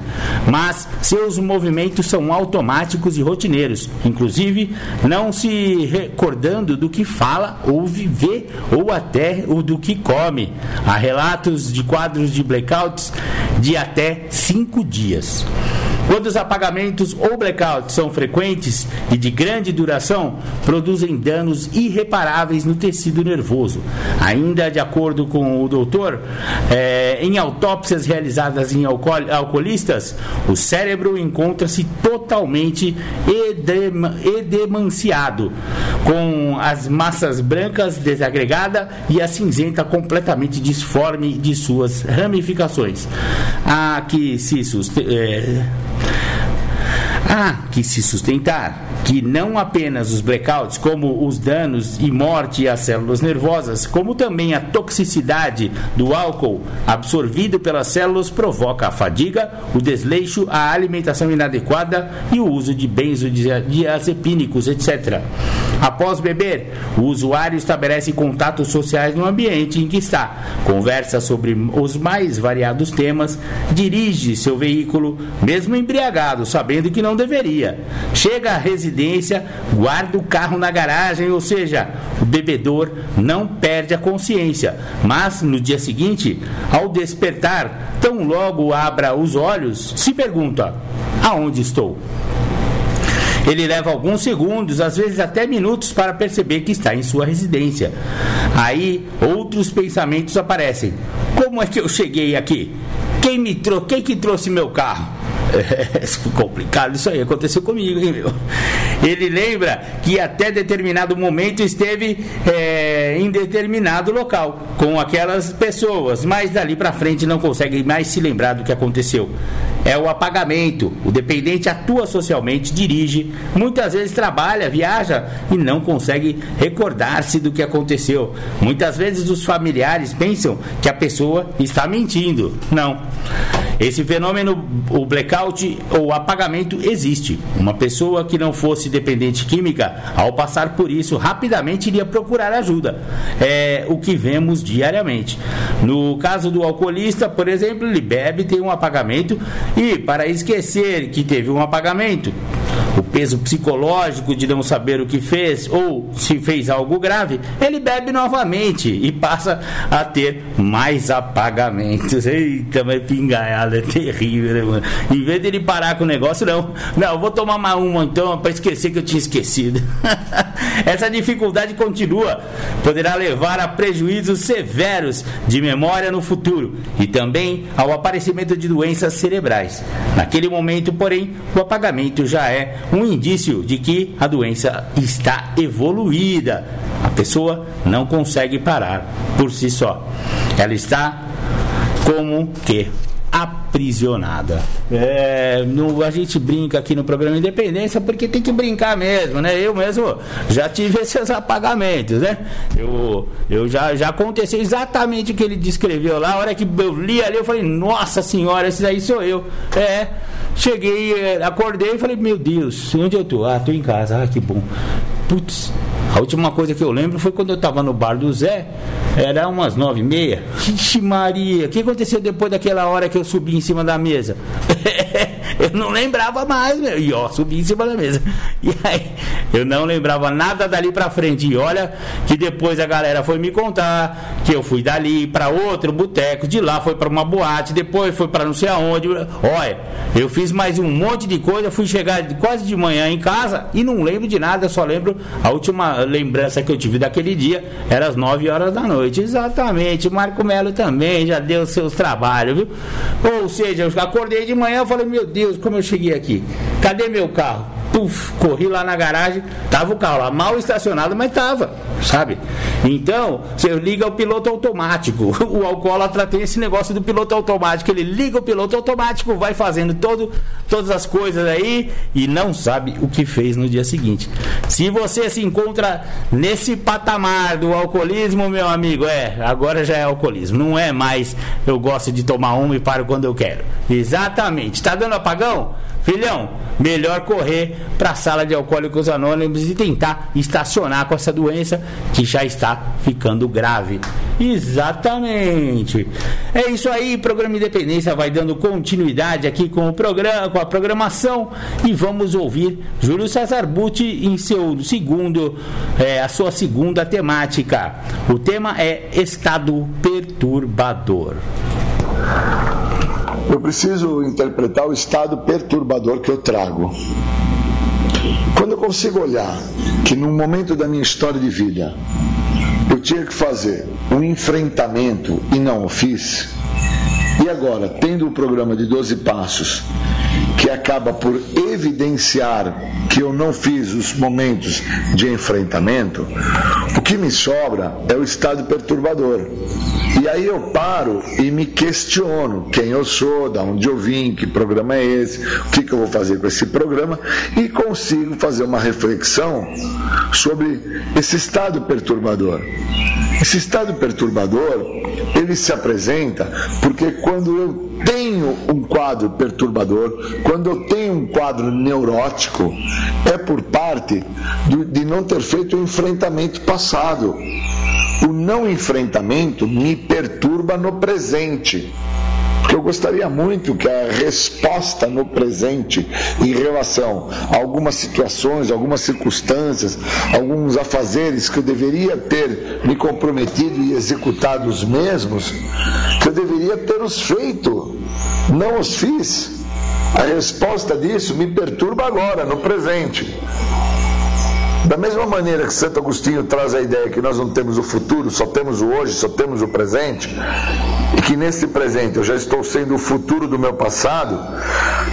Speaker 1: mas seus movimentos são automáticos e rotineiros, inclusive não se recordando do que fala, ouve, vê ou até o do que come. Há relatos de quadros de blackouts de até cinco dias. Quando os apagamentos ou blackouts são frequentes e de grande duração, produzem danos irreparáveis no tecido nervoso. Ainda de acordo com o doutor, é, em autópsias realizadas em alcool, alcoolistas, o cérebro encontra-se totalmente edem, edemanciado, com as massas brancas desagregadas e a cinzenta completamente disforme de suas ramificações. Há que se é, Há que se sustentar que não apenas os blackouts, como os danos e morte às células nervosas, como também a toxicidade do álcool absorvido pelas células provoca a fadiga, o desleixo, a alimentação inadequada e o uso de benzodiazepínicos, etc. Após beber, o usuário estabelece contatos sociais no ambiente em que está, conversa sobre os mais variados temas, dirige seu veículo, mesmo embriagado, sabendo que não deveria. Chega à residência, guarda o carro na garagem, ou seja, o bebedor não perde a consciência, mas no dia seguinte, ao despertar, tão logo abra os olhos, se pergunta: aonde estou? Ele leva alguns segundos, às vezes até minutos, para perceber que está em sua residência. Aí outros pensamentos aparecem. Como é que eu cheguei aqui? Quem me trouxe? Quem que trouxe meu carro? É complicado isso aí, aconteceu comigo, hein, meu? Ele lembra que até determinado momento esteve é, em determinado local com aquelas pessoas, mas dali para frente não consegue mais se lembrar do que aconteceu é o apagamento. O dependente atua socialmente, dirige, muitas vezes trabalha, viaja e não consegue recordar-se do que aconteceu. Muitas vezes os familiares pensam que a pessoa está mentindo. Não. Esse fenômeno, o blackout ou apagamento, existe. Uma pessoa que não fosse dependente química, ao passar por isso, rapidamente iria procurar ajuda. É o que vemos diariamente. No caso do alcoolista, por exemplo, ele bebe, tem um apagamento e, para esquecer que teve um apagamento, o peso psicológico de não saber o que fez ou se fez algo grave, ele bebe novamente e passa a ter mais apagamentos. Eita, mas pingaiada é terrível, né, mano? Em vez de ele parar com o negócio, não. Não, vou tomar mais uma então para esquecer que eu tinha esquecido. Essa dificuldade continua, poderá levar a prejuízos severos de memória no futuro e também ao aparecimento de doenças cerebrais. Naquele momento, porém, o apagamento já é um indício de que a doença está evoluída. A pessoa não consegue parar por si só. Ela está como que aprisionada. É, no, a gente brinca aqui no programa Independência porque tem que brincar mesmo, né? Eu mesmo já tive esses apagamentos, né? Eu, eu já, já aconteceu exatamente o que ele descreveu lá. A hora que eu li ali, eu falei, nossa senhora, esse aí sou eu. É, cheguei, é, acordei e falei, meu Deus, onde eu tô? Ah, tô em casa, ah, que bom. Putz, a última coisa que eu lembro foi quando eu estava no bar do Zé, era umas nove e meia. Ixi Maria, o que aconteceu depois daquela hora que eu subi em cima da mesa? eu não lembrava mais, meu. E ó, subi em cima da mesa. E aí, eu não lembrava nada dali pra frente. E olha que depois a galera foi me contar que eu fui dali para outro boteco, de lá foi para uma boate, depois foi para não sei aonde. Olha, eu fiz mais um monte de coisa, fui chegar quase de manhã em casa e não lembro de nada, só lembro a última lembrança que eu tive daquele dia era às 9 horas da noite. Exatamente, Marco Melo também já deu seus trabalhos, viu? Ou seja, eu acordei de manhã e falei, meu Deus, como eu cheguei aqui? Cadê meu carro? Puf, corri lá na garagem, tava o carro lá mal estacionado, mas tava, sabe? Então, você liga o piloto automático. O alcoólatra tem esse negócio do piloto automático. Ele liga o piloto automático, vai fazendo todo, todas as coisas aí e não sabe o que fez no dia seguinte. Se você se encontra nesse patamar do alcoolismo, meu amigo, é, agora já é alcoolismo. Não é mais eu gosto de tomar um e paro quando eu quero. Exatamente. Tá dando apagão? Filhão, melhor correr para a sala de alcoólicos anônimos e tentar estacionar com essa doença que já está ficando grave. Exatamente. É isso aí, programa Independência vai dando continuidade aqui com o programa, com a programação e vamos ouvir Júlio César Butti em seu segundo, é, a sua segunda temática. O tema é estado perturbador
Speaker 2: eu preciso interpretar o estado perturbador que eu trago. Quando eu consigo olhar que num momento da minha história de vida eu tinha que fazer um enfrentamento e não o fiz, e agora, tendo o programa de 12 passos, que acaba por evidenciar que eu não fiz os momentos de enfrentamento, o que me sobra é o estado perturbador. E aí eu paro e me questiono quem eu sou, da onde eu vim, que programa é esse, o que, que eu vou fazer com esse programa e consigo fazer uma reflexão sobre esse estado perturbador. Esse estado perturbador, ele se apresenta porque quando eu tenho um quadro perturbador, quando eu tenho um quadro neurótico, é por parte de não ter feito o enfrentamento passado. O não enfrentamento me perturba no presente. Eu gostaria muito que a resposta no presente em relação a algumas situações, algumas circunstâncias, alguns afazeres que eu deveria ter me comprometido e executado os mesmos, que eu deveria ter os feito, não os fiz. A resposta disso me perturba agora, no presente. Da mesma maneira que Santo Agostinho traz a ideia que nós não temos o futuro, só temos o hoje, só temos o presente, que nesse presente eu já estou sendo o futuro do meu passado,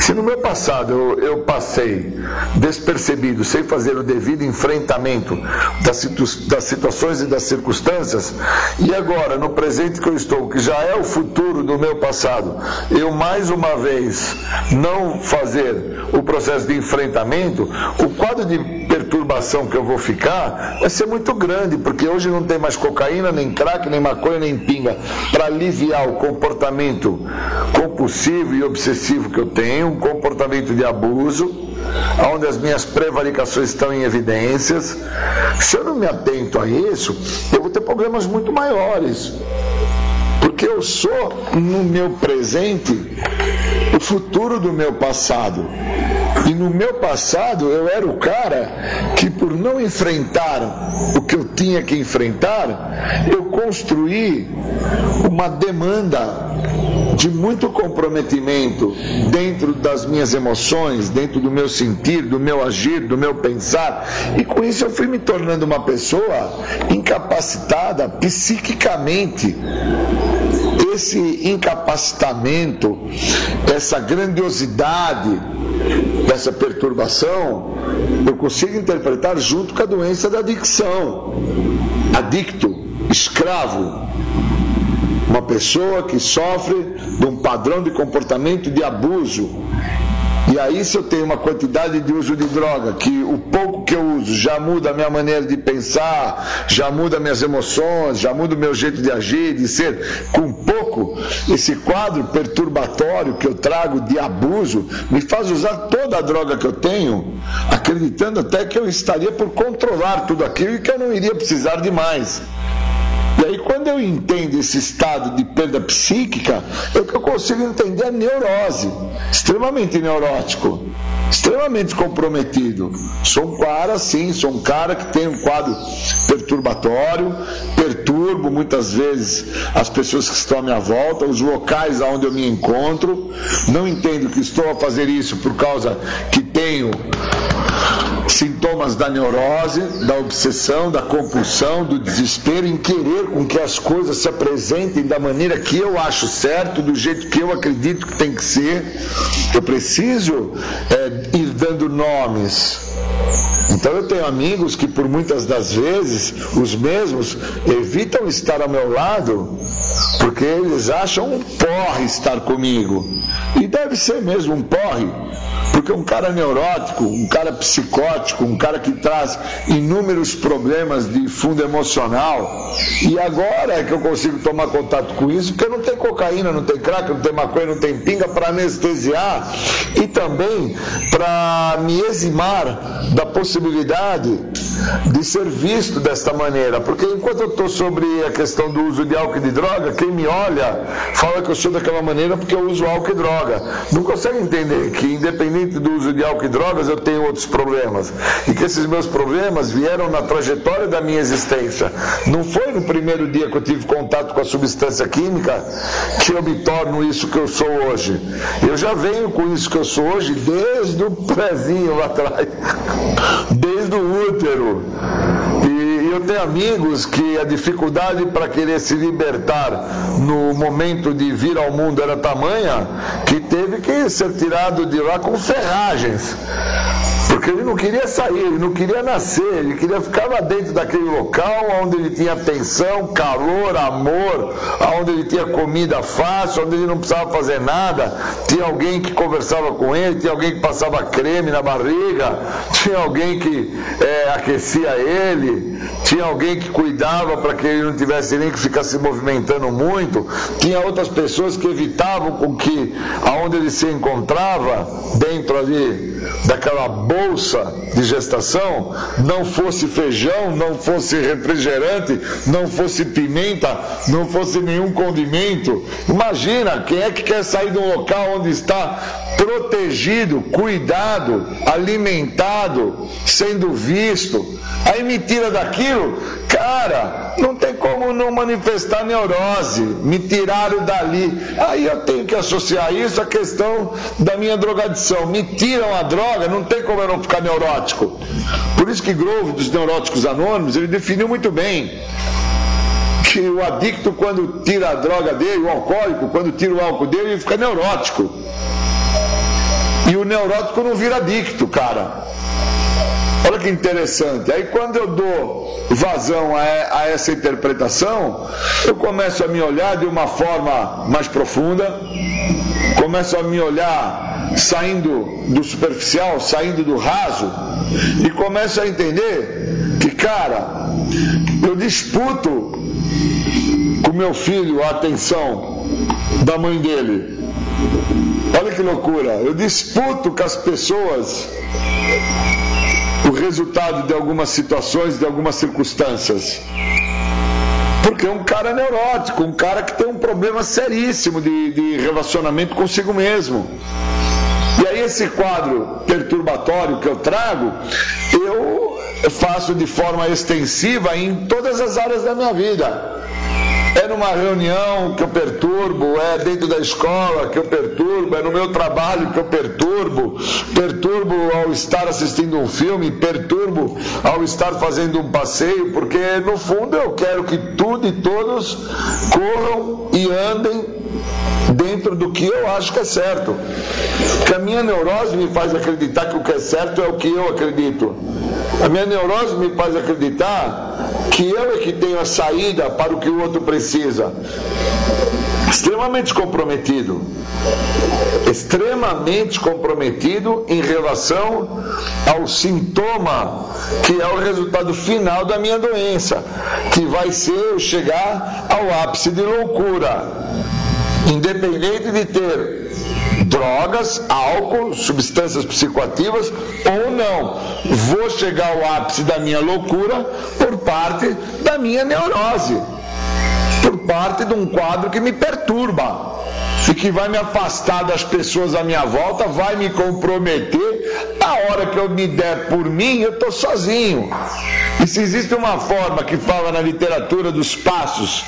Speaker 2: se no meu passado eu, eu passei despercebido, sem fazer o devido enfrentamento das, das situações e das circunstâncias, e agora no presente que eu estou, que já é o futuro do meu passado, eu mais uma vez não fazer o processo de enfrentamento, o quadro de perturbação que eu vou ficar vai ser muito grande, porque hoje não tem mais cocaína, nem crack, nem maconha, nem pinga para aliviar o comportamento compulsivo e obsessivo que eu tenho, um comportamento de abuso, onde as minhas prevaricações estão em evidências. Se eu não me atento a isso, eu vou ter problemas muito maiores. Porque eu sou, no meu presente, futuro do meu passado. E no meu passado eu era o cara que, por não enfrentar o que eu tinha que enfrentar, eu construí uma demanda de muito comprometimento dentro das minhas emoções, dentro do meu sentir, do meu agir, do meu pensar, e com isso eu fui me tornando uma pessoa incapacitada psiquicamente esse incapacitamento, essa grandiosidade dessa perturbação, eu consigo interpretar junto com a doença da adicção. Adicto, escravo, uma pessoa que sofre de um padrão de comportamento de abuso, e aí, se eu tenho uma quantidade de uso de droga, que o pouco que eu uso já muda a minha maneira de pensar, já muda minhas emoções, já muda o meu jeito de agir, de ser, com pouco, esse quadro perturbatório que eu trago de abuso me faz usar toda a droga que eu tenho, acreditando até que eu estaria por controlar tudo aquilo e que eu não iria precisar de mais. E quando eu entendo esse estado de perda psíquica, é que eu consigo entender a neurose, extremamente neurótico, extremamente comprometido. Sou um cara, sim, sou um cara que tem um quadro perturbatório, perturbo muitas vezes as pessoas que estão à minha volta, os locais onde eu me encontro. Não entendo que estou a fazer isso por causa que tenho sintomas da neurose, da obsessão, da compulsão, do desespero em querer com que as coisas se apresentem da maneira que eu acho certo, do jeito que eu acredito que tem que ser. Eu preciso é, ir dando nomes. Então eu tenho amigos que por muitas das vezes os mesmos evitam estar ao meu lado porque eles acham um porre estar comigo. E deve ser mesmo um porre, porque um cara neurótico, um cara psicótico, um cara que traz inúmeros problemas de fundo emocional, e agora é que eu consigo tomar contato com isso, porque não tem cocaína, não tem crack, não tem maconha, não tem pinga para anestesiar e também para me eximar da possibilidade de ser visto desta maneira. Porque enquanto eu estou sobre a questão do uso de álcool e de droga, quem me olha fala que eu sou daquela maneira porque eu uso álcool e droga. Não consegue entender que, independente independente do uso de álcool e drogas, eu tenho outros problemas. E que esses meus problemas vieram na trajetória da minha existência. Não foi no primeiro dia que eu tive contato com a substância química que eu me torno isso que eu sou hoje. Eu já venho com isso que eu sou hoje desde o prezinho lá atrás, desde o útero. E eu tenho amigos que a dificuldade para querer se libertar no momento de vir ao mundo era tamanha que teve que ser tirado de lá com ferragens. Porque ele não queria sair, ele não queria nascer, ele queria ficar lá dentro daquele local onde ele tinha atenção, calor, amor, onde ele tinha comida fácil, onde ele não precisava fazer nada, tinha alguém que conversava com ele, tinha alguém que passava creme na barriga, tinha alguém que é, aquecia ele, tinha alguém que cuidava para que ele não tivesse nem que ficar se movimentando muito, tinha outras pessoas que evitavam com que aonde ele se encontrava, dentro ali daquela bolsa de gestação, não fosse feijão, não fosse refrigerante, não fosse pimenta, não fosse nenhum condimento. Imagina, quem é que quer sair de um local onde está protegido, cuidado, alimentado, sendo visto, aí me tira daquilo, cara, não tem como não manifestar neurose, me tiraram dali. Aí eu tenho que associar isso à questão da minha drogadição. Me tiram a droga, não tem como eu não ficar neurótico. Por isso que Grove, dos Neuróticos Anônimos, ele definiu muito bem que o adicto, quando tira a droga dele, o alcoólico, quando tira o álcool dele, ele fica neurótico. E o neurótico não vira adicto, cara. Olha que interessante. Aí quando eu dou vazão a, a, essa interpretação, eu começo a me olhar de uma forma mais profunda, começo a me olhar saindo do superficial, saindo do raso, e começo a entender que, cara, eu disputo com meu filho a atenção da mãe dele. Olha que loucura, eu disputo com as pessoas o resultado de algumas situações, de algumas circunstâncias. Porque é um cara neurótico, um cara que tem um problema seríssimo de, de relacionamento consigo mesmo. E aí esse quadro perturbatório que eu trago, eu faço de forma extensiva em todas as áreas da minha vida. É numa reunião que eu perturbo, é dentro da escola que eu perturbo, é no meu trabalho que eu perturbo, perturbo ao estar assistindo um filme, perturbo ao estar fazendo um passeio, porque no fundo eu quero que tudo e todos corram e andem dentro do que eu acho que é certo. Porque a minha neurose me faz acreditar que o que é certo é o que eu acredito. A minha neurose me faz acreditar que eu é que tenho a saída para o que o outro precisa. Extremamente comprometido. Extremamente comprometido em relação ao sintoma que é o resultado final da minha doença, que vai ser eu chegar ao ápice de loucura independente de ter drogas, álcool, substâncias psicoativas ou não. Vou chegar ao ápice da minha loucura por parte da minha neurose, por parte de um quadro que me perturba e que vai me afastar das pessoas à minha volta, vai me comprometer. A hora que eu me der por mim, eu estou sozinho. E se existe uma forma que fala na literatura dos passos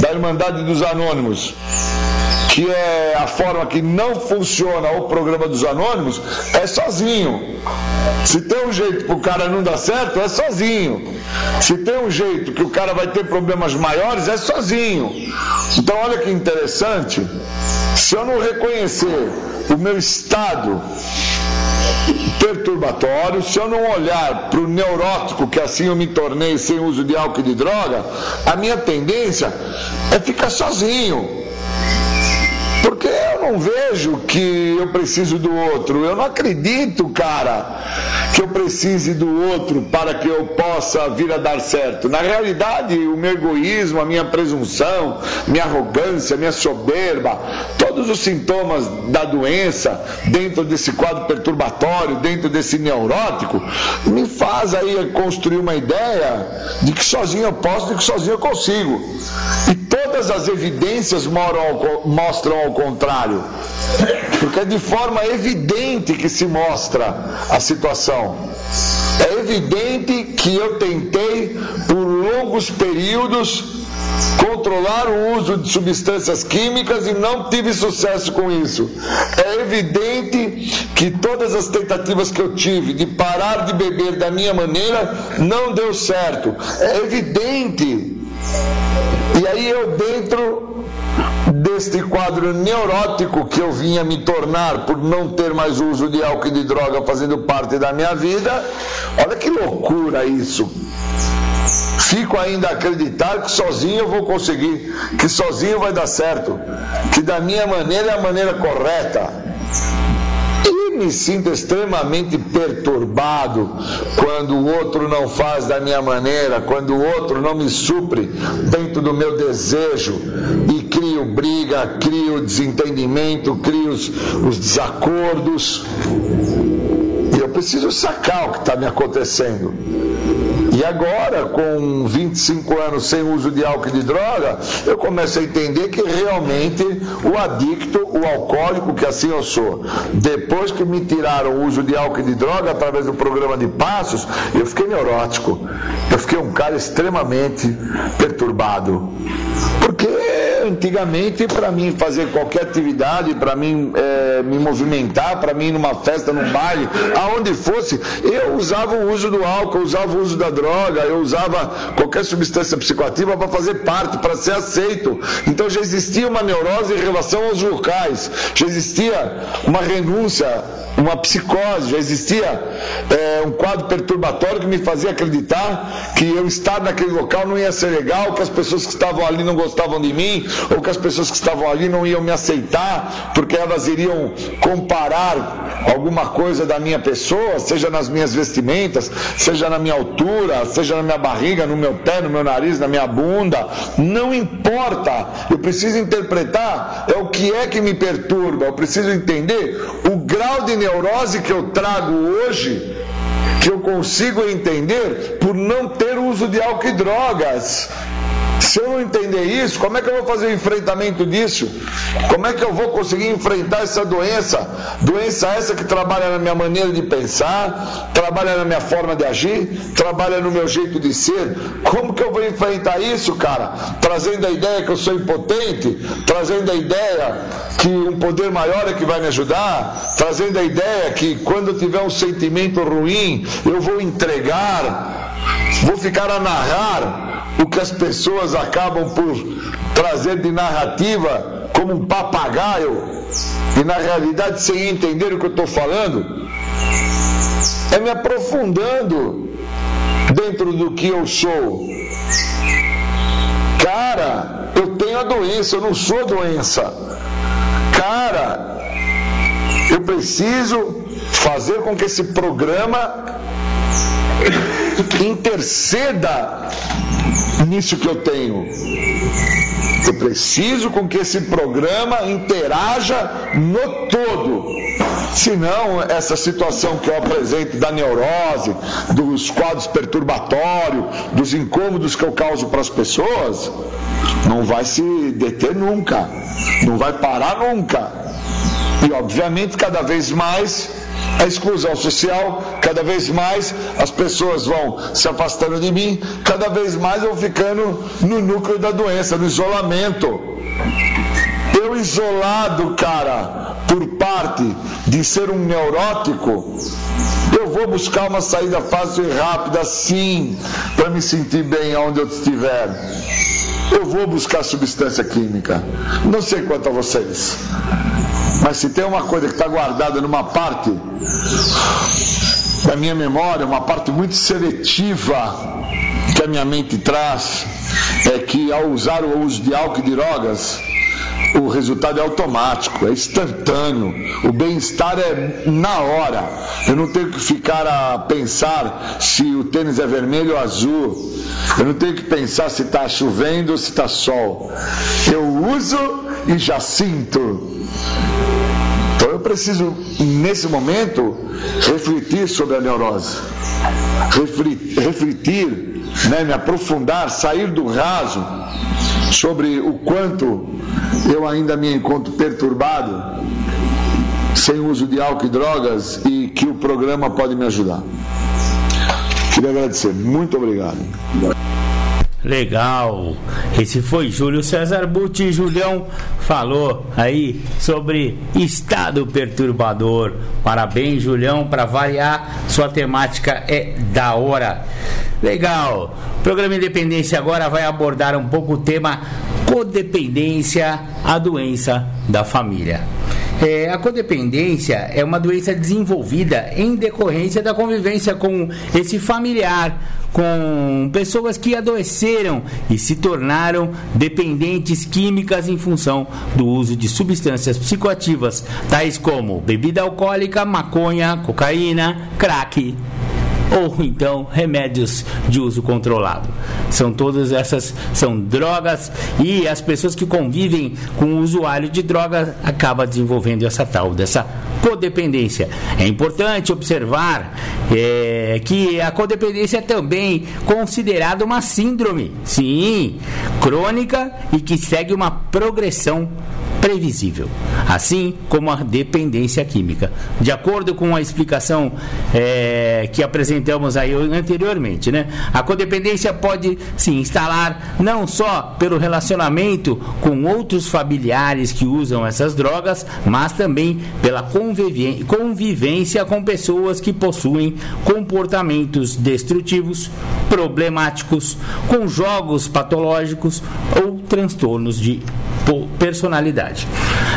Speaker 2: da Irmandade dos Anônimos, que é a forma que não funciona o programa dos anônimos, é sozinho. Se tem um jeito para o cara não dar certo, é sozinho. Se tem um jeito que o cara vai ter problemas maiores, é sozinho. Então olha que interessante, se eu não reconhecer o meu estado perturbatório, se eu não olhar para o neurótico, que assim eu me tornei sem uso de álcool e de droga, a minha tendência é ficar sozinho. Porque eu não vejo que eu preciso do outro. Eu não acredito, cara, que eu precise do outro para que eu possa vir a dar certo. Na realidade, o meu egoísmo, a minha presunção, minha arrogância, minha soberba, todos os sintomas da doença dentro desse quadro perturbatório, dentro desse neurótico, me faz aí construir uma ideia de que sozinho eu posso, de que sozinho eu consigo. E todas as evidências mostram ao contrário. Porque é de forma evidente que se mostra a situação. É evidente que eu tentei, por longos períodos, controlar o uso de substâncias químicas e não tive sucesso com isso. É evidente que todas as tentativas que eu tive de parar de beber da minha maneira não deu certo. É evidente. E aí eu dentro deste quadro neurótico que eu vinha me tornar por não ter mais uso de álcool e de droga fazendo parte da minha vida. Olha que loucura isso. Fico ainda a acreditar que sozinho eu vou conseguir, que sozinho vai dar certo, que da minha maneira é a maneira correta me sinto extremamente perturbado quando o outro não faz da minha maneira, quando o outro não me supre dentro do meu desejo e crio briga, crio desentendimento, crio os, os desacordos. Preciso sacar o que está me acontecendo. E agora, com 25 anos sem uso de álcool e de droga, eu começo a entender que realmente o adicto, o alcoólico, que assim eu sou, depois que me tiraram o uso de álcool e de droga através do programa de passos, eu fiquei neurótico. Eu fiquei um cara extremamente perturbado. Porque antigamente, para mim fazer qualquer atividade, para mim é, me movimentar, para mim ir numa festa, num baile, aonde fosse, eu usava o uso do álcool, eu usava o uso da droga, eu usava qualquer substância psicoativa para fazer parte, para ser aceito. Então já existia uma neurose em relação aos locais, já existia uma renúncia, uma psicose, já existia é, um quadro perturbatório que me fazia acreditar que eu estar naquele local não ia ser legal, que as pessoas que estavam ali não gostavam de mim, ou que as pessoas que estavam ali não iam me aceitar, porque elas iriam comparar alguma coisa da minha pessoa, seja nas minhas vestimentas, seja na minha altura, seja na minha barriga, no meu pé, no meu nariz, na minha bunda, não importa. Eu preciso interpretar é o que é que me perturba, eu preciso entender o grau de neurose que eu trago hoje que eu consigo entender por não ter uso de álcool e drogas. Se eu não entender isso, como é que eu vou fazer o enfrentamento disso? Como é que eu vou conseguir enfrentar essa doença? Doença essa que trabalha na minha maneira de pensar, trabalha na minha forma de agir, trabalha no meu jeito de ser. Como que eu vou enfrentar isso, cara? Trazendo a ideia que eu sou impotente, trazendo a ideia que um poder maior é que vai me ajudar, trazendo a ideia que quando eu tiver um sentimento ruim, eu vou entregar, vou ficar a narrar o que as pessoas acabam por trazer de narrativa como um papagaio e na realidade sem entender o que eu estou falando, é me aprofundando dentro do que eu sou. Cara, eu tenho a doença, eu não sou doença. Cara, eu preciso fazer com que esse programa interceda nisso que eu tenho. Eu preciso com que esse programa interaja no todo. Senão, essa situação que eu apresento da neurose, dos quadros perturbatórios, dos incômodos que eu causo para as pessoas, não vai se deter nunca, não vai parar nunca. E, obviamente, cada vez mais a exclusão social, cada vez mais as pessoas vão se afastando de mim, cada vez mais eu ficando no núcleo da doença, no isolamento. Eu isolado, cara, por parte de ser um neurótico, eu vou buscar uma saída fácil e rápida, sim, para me sentir bem onde eu estiver. Eu vou buscar substância química. Não sei quanto a vocês. Mas se tem uma coisa que está guardada numa parte da minha memória, uma parte muito seletiva que a minha mente traz, é que ao usar o uso de álcool e de drogas, o resultado é automático, é instantâneo. O bem-estar é na hora. Eu não tenho que ficar a pensar se o tênis é vermelho ou azul. Eu não tenho que pensar se está chovendo ou se está sol. Eu uso e já sinto. Então eu preciso, nesse momento, refletir sobre a neurose. Refletir, né, me aprofundar, sair do raso sobre o quanto eu ainda me encontro perturbado, sem uso de álcool e drogas e que o programa pode me ajudar. Queria agradecer. Muito obrigado.
Speaker 1: Legal. Esse foi Júlio César Butti. Julião falou aí sobre estado perturbador. Parabéns, Julião, para variar. Sua temática é da hora. Legal. O programa Independência agora vai abordar um pouco o tema codependência, a doença da família. É, a codependência é uma doença desenvolvida em decorrência da convivência com esse familiar, com pessoas que adoeceram e se tornaram dependentes químicas em função do uso de substâncias psicoativas, tais como bebida alcoólica, maconha, cocaína, crack, ou então remédios de uso controlado. São todas essas são drogas e as pessoas que convivem com o usuário de drogas acabam desenvolvendo essa tal dessa codependência. É importante observar é, que a codependência é também considerada uma síndrome, sim, crônica e que segue uma progressão previsível, assim como a dependência química. De acordo com a explicação é, que apresentamos aí anteriormente, né? A codependência pode se instalar não só pelo relacionamento com outros familiares que usam essas drogas, mas também pela convivência com pessoas que possuem comportamentos destrutivos, problemáticos, com jogos patológicos ou transtornos de personalidade.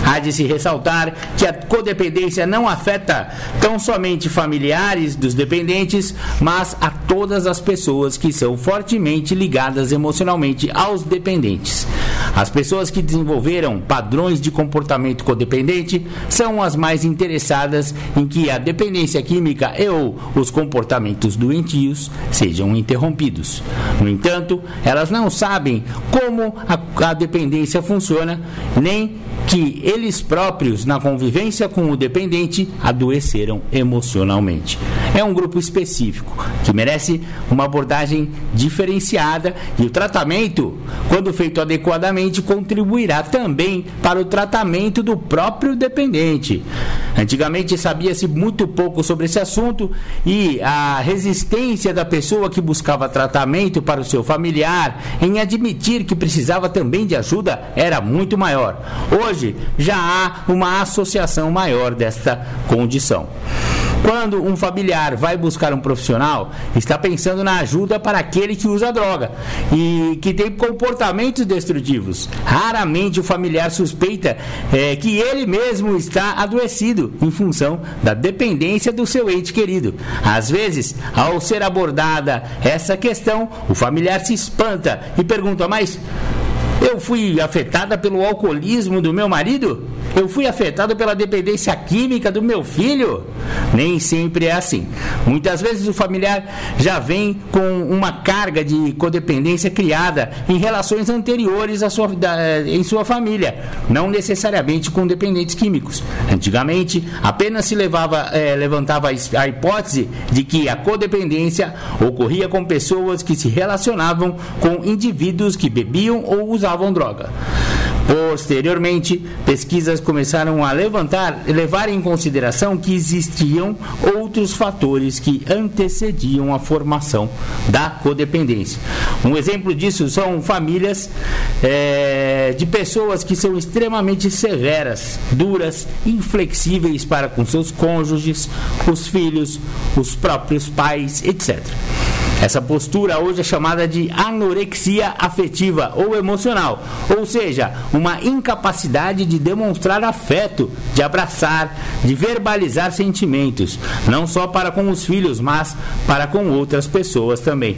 Speaker 1: Há de se ressaltar que a codependência não afeta tão somente familiares dos dependentes, mas a todas as pessoas que são fortemente ligadas emocionalmente aos dependentes. As pessoas que desenvolveram padrões de comportamento codependente são as mais interessadas em que a dependência química e ou os comportamentos doentios sejam interrompidos. No entanto, elas não sabem como a, a dependência funciona, nem que eles próprios, na convivência com o dependente, adoeceram emocionalmente. é um grupo específico que merece uma abordagem diferenciada e o tratamento, quando feito adequadamente, contribuirá também para o tratamento do próprio dependente. Antigamente sabia-se muito pouco sobre esse assunto e a resistência da pessoa que buscava tratamento para o seu familiar em admitir que precisava também de ajuda era muito maior. Hoje já há uma associação maior desta condição. Quando um familiar vai buscar um profissional, está pensando na ajuda para aquele que usa droga e que tem comportamentos destrutivos. Raramente o familiar suspeita é, que ele mesmo está adoecido em função da dependência do seu ente querido. Às vezes, ao ser abordada essa questão, o familiar se espanta e pergunta: Mas eu fui afetada pelo alcoolismo do meu marido? Eu fui afetado pela dependência química do meu filho? Nem sempre é assim. Muitas vezes o familiar já vem com uma carga de codependência criada em relações anteriores à sua, da, em sua família, não necessariamente com dependentes químicos. Antigamente, apenas se levava, é, levantava a hipótese de que a codependência ocorria com pessoas que se relacionavam com indivíduos que bebiam ou usavam droga. Posteriormente, pesquisas começaram a levantar, levar em consideração que existiam outros fatores que antecediam a formação da codependência. Um exemplo disso são famílias é, de pessoas que são extremamente severas, duras, inflexíveis para com seus cônjuges, os filhos, os próprios pais, etc. Essa postura hoje é chamada de anorexia afetiva ou emocional, ou seja, uma incapacidade de demonstrar afeto, de abraçar, de verbalizar sentimentos, não só para com os filhos, mas para com outras pessoas também.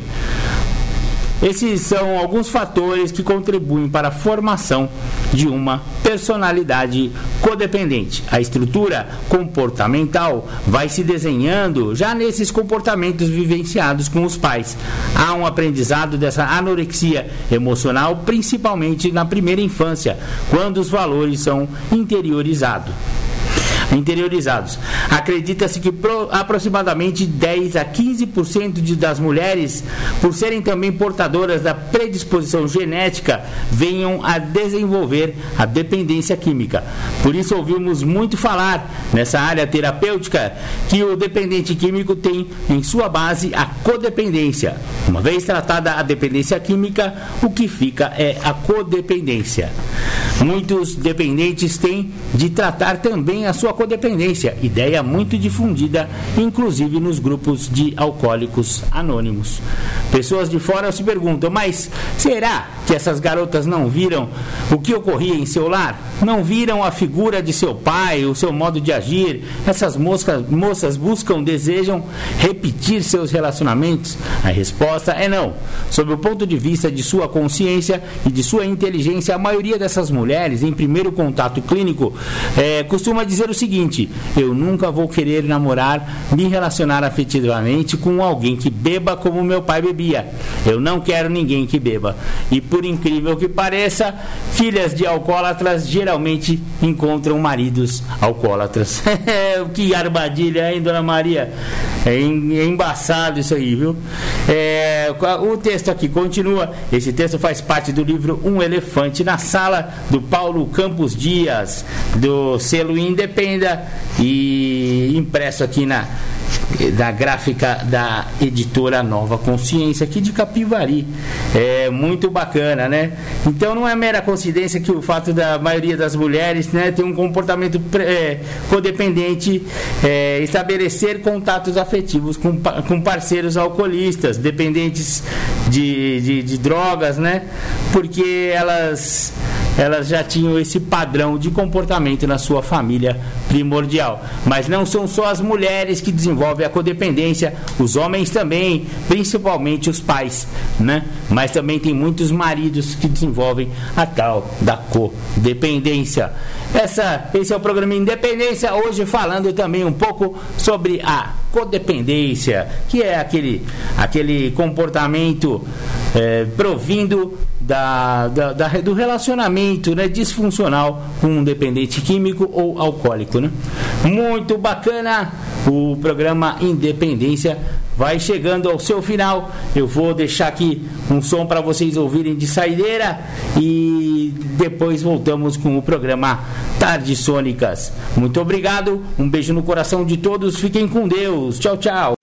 Speaker 1: Esses são alguns fatores que contribuem para a formação de uma personalidade codependente. A estrutura comportamental vai se desenhando já nesses comportamentos vivenciados com os pais. Há um aprendizado dessa anorexia emocional, principalmente na primeira infância, quando os valores são interiorizados interiorizados. Acredita-se que pro, aproximadamente 10 a 15% de, das mulheres, por serem também portadoras da predisposição genética, venham a desenvolver a dependência química. Por isso ouvimos muito falar nessa área terapêutica que o dependente químico tem em sua base a codependência. Uma vez tratada a dependência química, o que fica é a codependência. Muitos dependentes têm de tratar também a sua codependência, ideia muito difundida, inclusive nos grupos de alcoólicos anônimos. Pessoas de fora se perguntam, mas será que essas garotas não viram o que ocorria em seu lar? Não viram a figura de seu pai, o seu modo de agir? Essas moscas, moças buscam, desejam repetir seus relacionamentos? A resposta é não. Sob o ponto de vista de sua consciência e de sua inteligência, a maioria dessas mulheres, em primeiro contato clínico, é, costuma dizer o seguinte: eu nunca vou querer namorar, me relacionar afetivamente com alguém que beba como meu pai bebia. Eu não quero ninguém que beba. E por incrível que pareça, filhas de alcoólatras geralmente encontram maridos alcoólatras. que armadilha, hein, dona Maria? É, é embaçado isso aí, viu? É, o texto aqui continua. Esse texto faz parte do livro Um Elefante na Sala, do Paulo Campos Dias, do selo Independa e impresso aqui na da gráfica da editora Nova Consciência, aqui de Capivari. É muito bacana, né? Então não é mera coincidência que o fato da maioria das mulheres né, ter um comportamento é, codependente, é, estabelecer contatos afetivos com, com parceiros alcoolistas, dependentes de, de, de drogas, né? Porque elas elas já tinham esse padrão de comportamento na sua família primordial. Mas não são só as mulheres que desenvolvem a codependência, os homens também, principalmente os pais, né? Mas também tem muitos maridos que desenvolvem a tal da codependência. Essa, esse é o programa Independência, hoje falando também um pouco sobre a codependência, que é aquele, aquele comportamento é, provindo da, da, da, do relacionamento né, disfuncional com um dependente químico ou alcoólico. Né? Muito bacana o programa Independência vai chegando ao seu final. Eu vou deixar aqui um som para vocês ouvirem de saideira e depois voltamos com o programa Tardes Sônicas. Muito obrigado, um beijo no coração de todos, fiquem com Deus. Tchau, tchau.